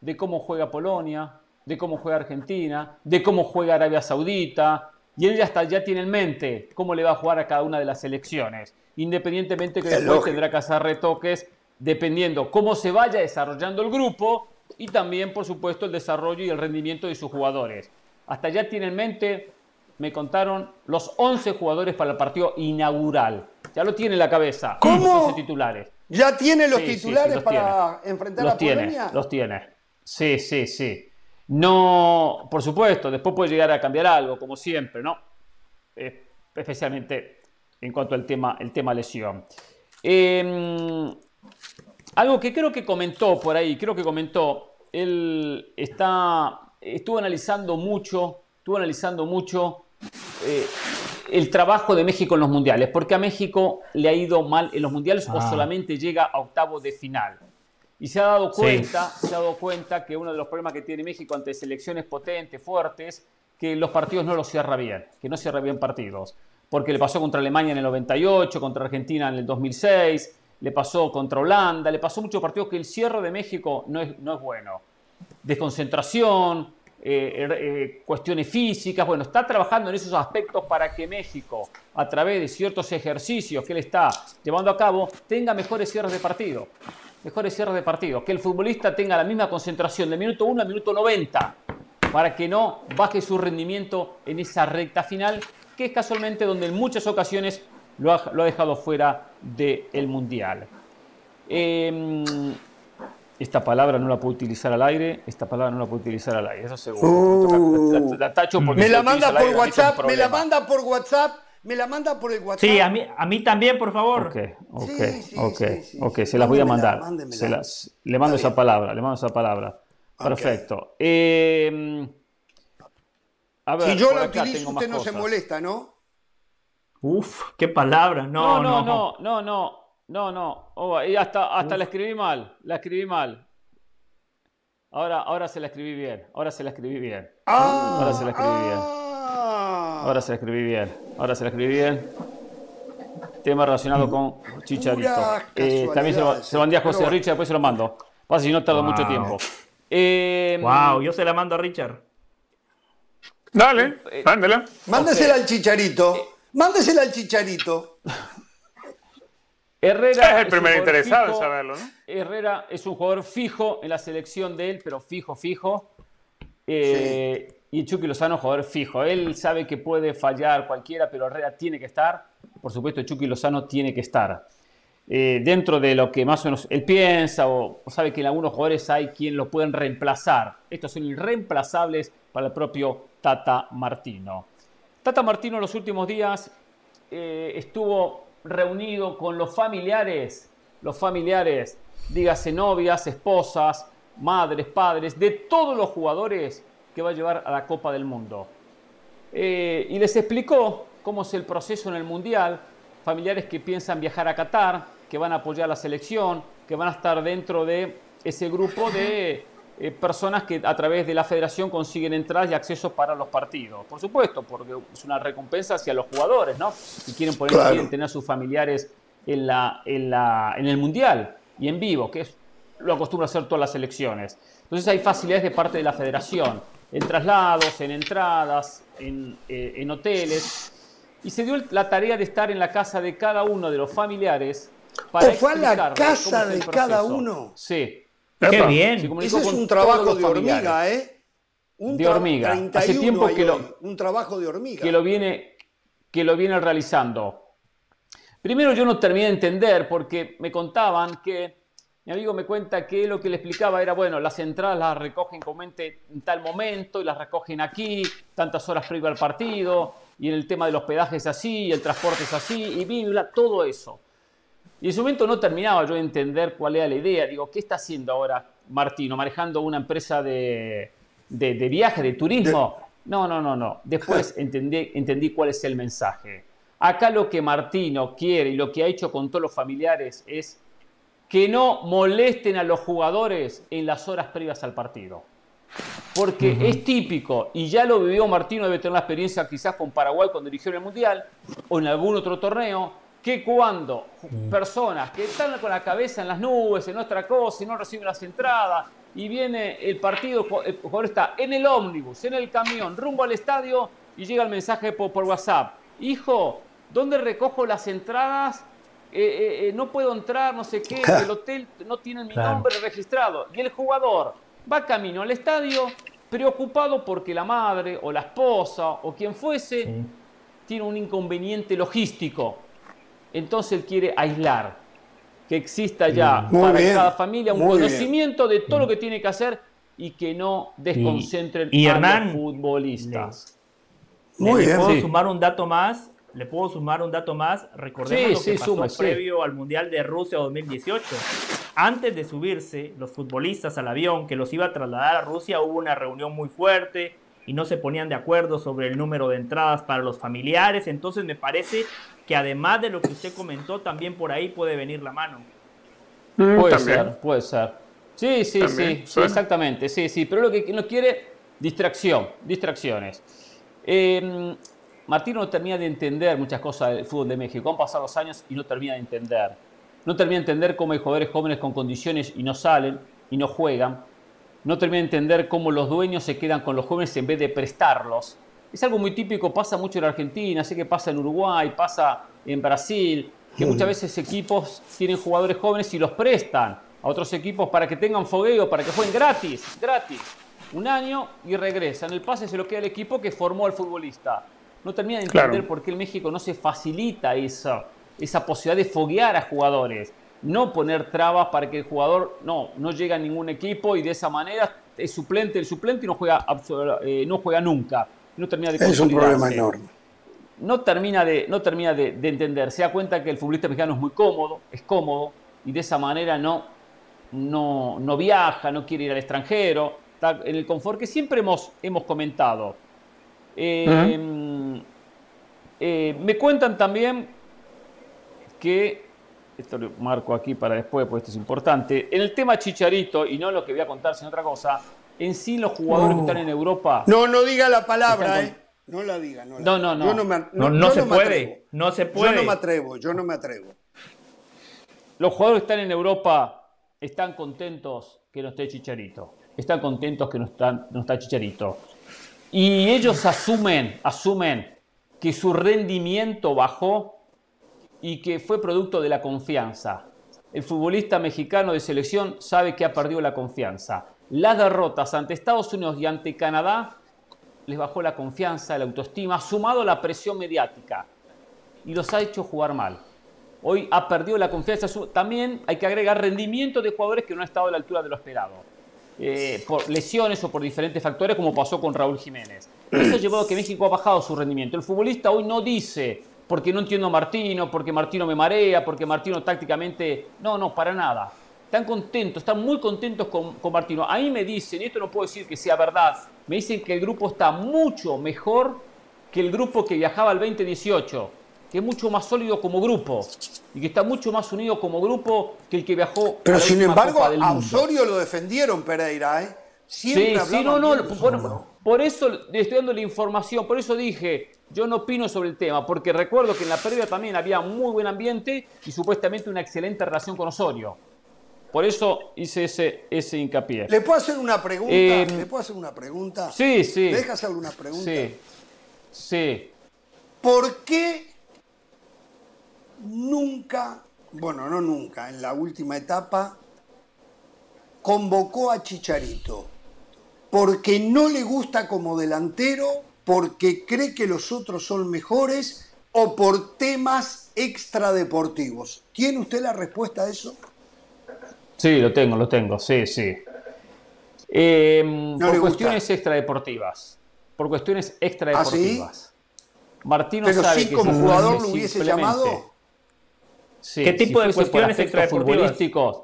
de cómo juega Polonia, de cómo juega Argentina, de cómo juega Arabia Saudita, y él ya, está, ya tiene en mente cómo le va a jugar a cada una de las selecciones, independientemente que Es después tendrá que hacer retoques dependiendo cómo se vaya desarrollando el grupo y también, por supuesto, el desarrollo y el rendimiento de sus jugadores. Hasta ya tiene en mente, me contaron, los 11 jugadores para el partido inaugural. Ya lo tiene en la cabeza. ¿Cómo? Los 11 titulares. ¿Ya tiene los Sí, sí, sí, titulares los para enfrentar Los a tiene, Polonia? los tiene. Sí, sí, sí. No, por supuesto, después puede llegar a cambiar algo, como siempre, ¿no? Eh, especialmente en cuanto al tema, el tema lesión. Eh, algo que creo que comentó por ahí, creo que comentó, él está, estuvo analizando mucho, estuvo analizando mucho eh, el trabajo de México en los mundiales, porque a México le ha ido mal en los mundiales o Ah. solamente llega a octavos de final. Y se ha dado Sí. cuenta, se ha dado cuenta que uno de los problemas que tiene México ante selecciones potentes, fuertes, que los partidos no los cierra bien, que no cierra bien partidos. Porque le pasó contra Alemania en el 98, contra Argentina en el 2006, le pasó contra Holanda, le pasó muchos partidos que el cierre de México no es, no es bueno. Desconcentración, eh, eh, cuestiones físicas. Bueno, está trabajando en esos aspectos para que México, a través de ciertos ejercicios que él está llevando a cabo, tenga mejores cierres de partido. Mejores cierres de partido. Que el futbolista tenga la misma concentración de minuto 1 a minuto 90 para que no baje su rendimiento en esa recta final, que es casualmente donde en muchas ocasiones lo ha, lo ha dejado fuera del Mundial. Eh, esta palabra no la puedo utilizar al aire, esta palabra no la puedo utilizar al aire, eso seguro. Uh. La- la tacho porque me la manda por aire, WhatsApp, me la manda por WhatsApp, me la manda por el WhatsApp. Sí, a mí, a mí también, por favor. Ok, ok, Sí, sí, ok, sí, sí, ok, sí. se las voy a mandar. mándemela. Se las- le mando esa palabra, le mando esa palabra. Perfecto. Eh, a ver, si yo la utilizo, usted no se molesta, ¿no? Uf, qué palabra. No, No, no, no. no, no, no. No, no, oh, y hasta, hasta la escribí mal, la escribí mal. Ahora, ahora se la escribí bien, ahora se la escribí bien. Ah, ahora se la escribí bien. ah. Ahora se la escribí bien, ahora se la escribí bien. Tema relacionado con Chicharito. Eh, también se lo, se lo mandé a José bueno. Richard, después se lo mando. Pasa si no tarda mucho Wow. tiempo. Eh, Wow, yo se la mando a Richard. Dale, Eh, mándela. Mándesela al chicharito. Mándesela al chicharito. Herrera Es el un primer jugador interesado en fijo. saberlo, ¿no? Herrera es un jugador fijo en la selección de él, pero fijo, fijo. Eh, Y Chucky Lozano, jugador fijo. Él sabe que puede fallar cualquiera, pero Herrera tiene que estar. Por supuesto, Chucky Lozano tiene que estar. Eh, dentro de lo que más o menos él piensa, o, o sabe que en algunos jugadores hay quien lo pueden reemplazar. Estos son irreemplazables para el propio Tata Martino. Tata Martino en los últimos días eh, estuvo reunido con los familiares, los familiares, dígase novias, esposas, madres, padres, de todos los jugadores que va a llevar a la Copa del Mundo. Eh, y les explicó cómo es el proceso en el Mundial, familiares que piensan viajar a Qatar, que van a apoyar la selección, que van a estar dentro de ese grupo de eh, personas que a través de la federación consiguen entradas y acceso para los partidos. Por supuesto, porque es una recompensa hacia los jugadores, ¿no? Y quieren, poner, Claro. quieren tener a sus familiares en, la, en, la, en el Mundial y en vivo, que es, lo acostumbra hacer todas las selecciones. Entonces hay facilidades de parte de la federación, en traslados, en entradas, en, eh, en hoteles. Y se dio la tarea de estar en la casa de cada uno de los familiares para ¿O fue a la casa de cada uno? Sí. Qué bien. Ese es un trabajo de hormiga, ¿eh? Un De hormiga. Hace 31 tiempo hay que lo- Un trabajo de hormiga. que lo viene, que lo viene realizando. Primero yo no terminé de entender porque me contaban que, mi amigo me cuenta que lo que le explicaba era, bueno, las entradas las recogen comúnmente en tal momento y las recogen aquí, tantas horas previo al partido, y en el tema del hospedaje es así, y el transporte es así, y bla, todo eso. Y en ese momento no terminaba yo de entender cuál era la idea. Digo, ¿qué está haciendo ahora Martino? ¿Manejando una empresa de, de, de viaje, de turismo? No, no, no, no. Después entendí, entendí cuál es el mensaje. Acá lo que Martino quiere y lo que ha hecho con todos los familiares es que no molesten a los jugadores en las horas previas al partido. Porque es típico, y ya lo vivió Martino, debe tener la experiencia quizás con Paraguay cuando dirigió el Mundial, o en algún otro torneo, que cuando personas que están con la cabeza en las nubes, en otra cosa, y no reciben las entradas, y viene el partido, el jugador está en el ómnibus, en el camión, rumbo al estadio, y llega el mensaje por, por WhatsApp. Hijo, ¿dónde recojo las entradas? Eh, eh, eh, no puedo entrar, no sé qué, el hotel no tiene mi Claro. nombre registrado. Y el jugador va camino al estadio preocupado porque la madre o la esposa o quien fuese tiene un inconveniente logístico. Entonces él quiere aislar, que exista ya Muy para bien, cada familia un muy bien. conocimiento de todo lo que tiene que hacer y que no desconcentren y a Hernán, los futbolistas. Muy le bien. puedo Sí. sumar un dato más. Le puedo sumar un dato más. Recordemos Sí, lo que sí, pasó sume, sí. previo al Mundial de Rusia 2018. Antes de subirse los futbolistas al avión que los iba a trasladar a Rusia, hubo una reunión muy fuerte y no se ponían de acuerdo sobre el número de entradas para los familiares. Entonces me parece que además de lo que usted comentó, también por ahí puede venir la mano. Mm, Puede también. ser, puede ser. Sí, sí, También, sí, sí, exactamente, sí, sí, pero lo que no quiere, distracción, distracciones. Eh, Martino no termina de entender muchas cosas del fútbol de México, han pasado los años y no termina de entender. No termina de entender cómo hay jugadores jóvenes con condiciones y no salen y no juegan. No termina de entender cómo los dueños se quedan con los jóvenes en vez de prestarlos. Es algo muy típico, pasa mucho en Argentina, sé que pasa en Uruguay, pasa en Brasil, que muchas veces equipos tienen jugadores jóvenes y los prestan a otros equipos para que tengan fogueo, para que jueguen gratis, gratis. Un año y regresan. El pase se lo queda al equipo que formó al futbolista. No termina de entender Claro. por qué en México no se facilita esa, esa posibilidad de foguear a jugadores. No poner trabas para que el jugador no, no llegue a ningún equipo y de esa manera es suplente el suplente y no juega, eh, no juega nunca. No termina de Es un problema enorme. no termina, de, no termina de, de entender. Se da cuenta que el futbolista mexicano es muy cómodo, es cómodo, y de esa manera no, no, no viaja, no quiere ir al extranjero, está en el confort que siempre hemos, hemos comentado. Eh, eh, me cuentan también que esto lo marco aquí para después, porque esto es importante. En el tema Chicharito, y no lo que voy a contar, sino otra cosa, en sí los jugadores que están en Europa. No, no diga la palabra, ¿eh? No la diga, no. no, no, no. no, no, se puede. No se puede. Yo no me atrevo, yo no me atrevo. Los jugadores que están en Europa están contentos que no esté Chicharito. Están contentos que no, están, no está Chicharito. Y ellos asumen, asumen que su rendimiento bajó y que fue producto de la confianza. El futbolista mexicano de selección sabe que ha perdido la confianza. Las derrotas ante Estados Unidos y ante Canadá les bajó la confianza, la autoestima, sumado a la presión mediática y los ha hecho jugar mal. Hoy ha perdido la confianza. También hay que agregar rendimiento de jugadores que no han estado a la altura de lo esperado. Eh, por lesiones o por diferentes factores, como pasó con Raúl Jiménez. Eso ha llevado a que México ha bajado su rendimiento. El futbolista hoy no dice, porque no entiendo a Martino, porque Martino me marea, porque Martino tácticamente. No, no, para nada. Están contentos, están muy contentos con, con Martino. A mí me dicen, y esto no puedo decir que sea verdad, me dicen que el grupo está mucho mejor que el grupo que viajaba al 2018 que es mucho más sólido como grupo y que está mucho más unido como grupo que el que viajó. Pero sin embargo, a Osorio lo defendieron Pereira, ¿eh? Siempre sí, sí, no, no, por, eso le estoy dando la información, por eso dije, yo no opino sobre el tema, porque recuerdo que en la previa también había muy buen ambiente y supuestamente una excelente relación con Osorio. Por eso hice ese, ese hincapié. ¿Le puedo hacer una pregunta? Eh, ¿Le puedo hacer una pregunta? Sí, sí. ¿Me dejas alguna pregunta? Sí. Sí. ¿Por qué nunca, bueno, no nunca, en la última etapa, convocó a Chicharito porque no le gusta como delantero, porque cree que los otros son mejores o por temas extradeportivos. ¿Tiene usted la respuesta a eso? Sí, lo tengo, lo tengo, sí, sí. Em, por cuestiones extradeportivas. Por cuestiones ¿Ah, extradeportivas. Martino Pero sabe sí, como jugador lo hubiese llamado. ¿Qué tipo de cuestiones extrafutbolísticos?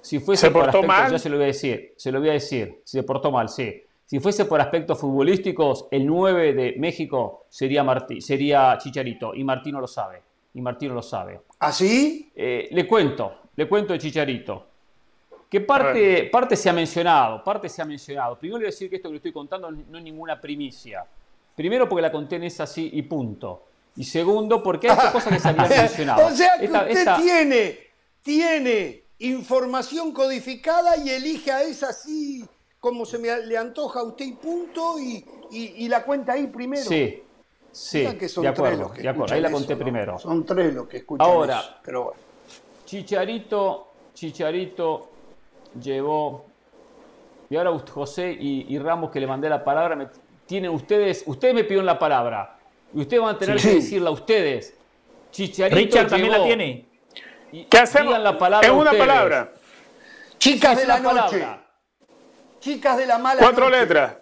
Si fuese por aspectos, mal? ya se lo voy a decir, se lo voy a decir, si se portó mal, sí. Si fuese por aspectos futbolísticos, el 9 de México sería, Martí, sería Chicharito, y Martino lo sabe, y Martino lo sabe. ¿Así? ¿Ah, eh, le cuento, le cuento de Chicharito. Que parte, parte se ha mencionado, parte se ha mencionado. Primero le voy a decir que esto que le estoy contando no es ninguna primicia. Primero porque la conté en esa así y punto. Y segundo, porque hay cosas que se habían mencionado. o sea que usted tiene, tiene información codificada y elige a esa así como se me le antoja a usted y punto y, la cuenta ahí primero. Sí, sí, de acuerdo, de acuerdo. Ahí la conté primero. Son tres los que escuchan Ahora, pero bueno. Chicharito, Chicharito llevó, y ahora José y, Ramos que le mandé la palabra, me, tienen ustedes, ustedes me pidieron la palabra. Y ustedes van a tener que decirla a ustedes. Chicharito Richard también la tiene. ¿Qué hacemos? La palabra es una palabra. Chicas de la noche. Chicas de la mala Cuatro letras.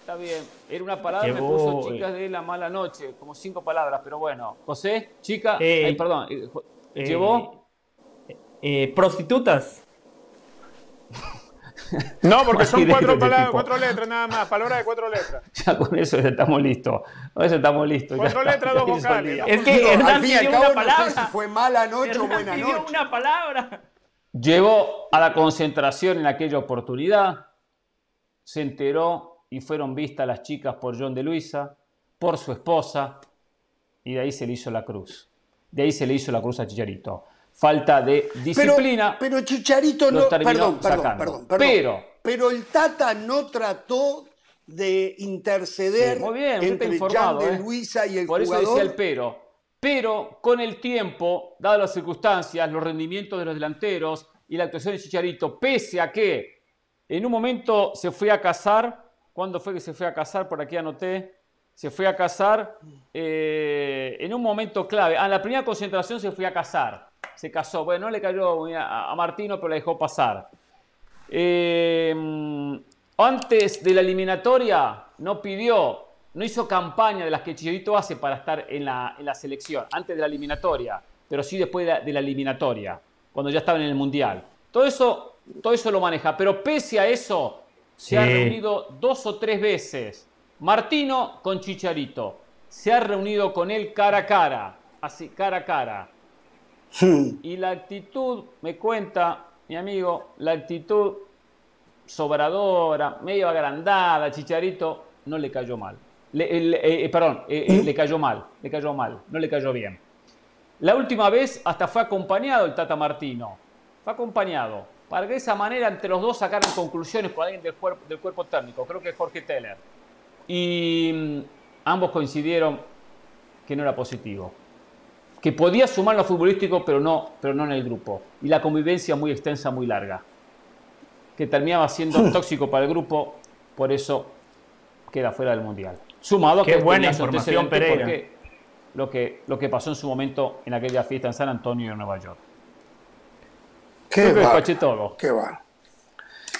Está bien. Era una palabra, me puso chicas de la mala noche, como cinco palabras, pero bueno. José, chica, eh, perdón, eh, eh, prostitutas. No, porque son cuatro, palabras, cuatro letras nada más, palabras de cuatro letras. Ya con eso estamos listos. Con eso estamos listos. Cuatro letras, dos vocales. Es que Hernán pidió una palabra. No sé si fue mala noche o buena noche. una palabra. Llegó a la concentración en aquella oportunidad, se enteró y fueron vistas las chicas por John de Luisa, por su esposa, y de ahí se le hizo la cruz. De ahí se le hizo la cruz a Chicharito falta de disciplina. Pero, Chicharito no. Perdón, perdón, perdón, Pero, pero el Tata no trató de interceder muy bien, entre Jan de ¿eh? Luisa y el Por jugador. eso decía el pero. Pero con el tiempo, dadas las circunstancias, los rendimientos de los delanteros y la actuación de Chicharito, pese a que en un momento se fue a casar, ¿cuándo fue que se fue a casar? Por aquí anoté. Se fue a casar eh, en un momento clave. A ah, la primera concentración se fue a casar se casó. Bueno, no le cayó a, Martino, pero la dejó pasar. Eh, antes de la eliminatoria no pidió, no hizo campaña de las que Chicharito hace para estar en la, selección, antes de la eliminatoria, pero sí después de la, eliminatoria, cuando ya estaba en el Mundial. Todo eso, todo eso lo maneja, pero pese a eso, se ha reunido dos o tres veces. Martino con Chicharito. Se ha reunido con él cara a cara, así, cara a cara Y la actitud, me cuenta mi amigo, la actitud sobradora, medio agrandada, Chicharito, no le cayó mal. Le, eh, perdón, eh, eh, le cayó mal, le cayó mal, no le cayó bien. La última vez hasta fue acompañado el Tata Martino, fue acompañado, para que de esa manera entre los dos sacaran conclusiones por alguien del cuerpo, del técnico, creo que es Jorge Teller. Y mm, ambos coincidieron que no era positivo, que podía sumar lo futbolístico, pero no, pero no en el grupo. Y la convivencia muy extensa, muy larga, que terminaba siendo tóxico para el grupo, por eso queda fuera del Mundial. Sumado Qué que buena información, Pereira. Porque lo que, lo que pasó en su momento en aquella fiesta en San Antonio en Nueva York. Qué va, qué va.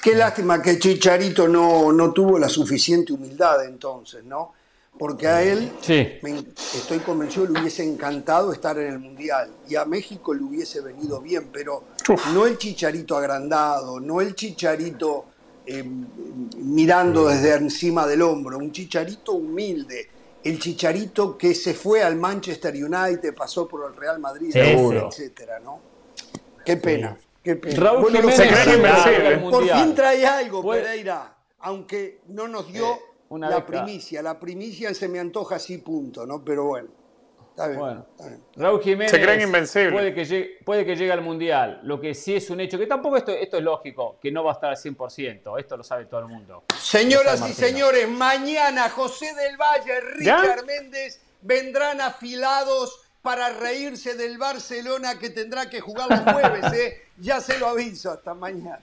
Qué lástima que Chicharito no, no tuvo la suficiente humildad entonces, ¿no? Porque a él, estoy convencido, le hubiese encantado estar en el Mundial y a México le hubiese venido bien, pero no el Chicharito agrandado, no el Chicharito eh, mirando desde encima del hombro, un chicharito humilde, el chicharito que se fue al Manchester United, pasó por el Real Madrid, etcétera, ¿no? Qué pena, qué pena. Raúl por fin trae algo, Pereira, aunque no nos dio eh, la primicia, la primicia se me antoja así, punto, ¿no? Pero bueno. Bueno, Raúl Jiménez Puede que, llegue, puede que llegue al Mundial. Lo que sí es un hecho, que tampoco esto, esto es lógico, que no va a estar al 100%. Esto lo sabe todo el mundo. Señoras y señores, mañana José del Valle, Richard Méndez vendrán afilados para reírse del Barcelona que tendrá que jugar los jueves. ¿eh? Ya se lo aviso. Hasta mañana.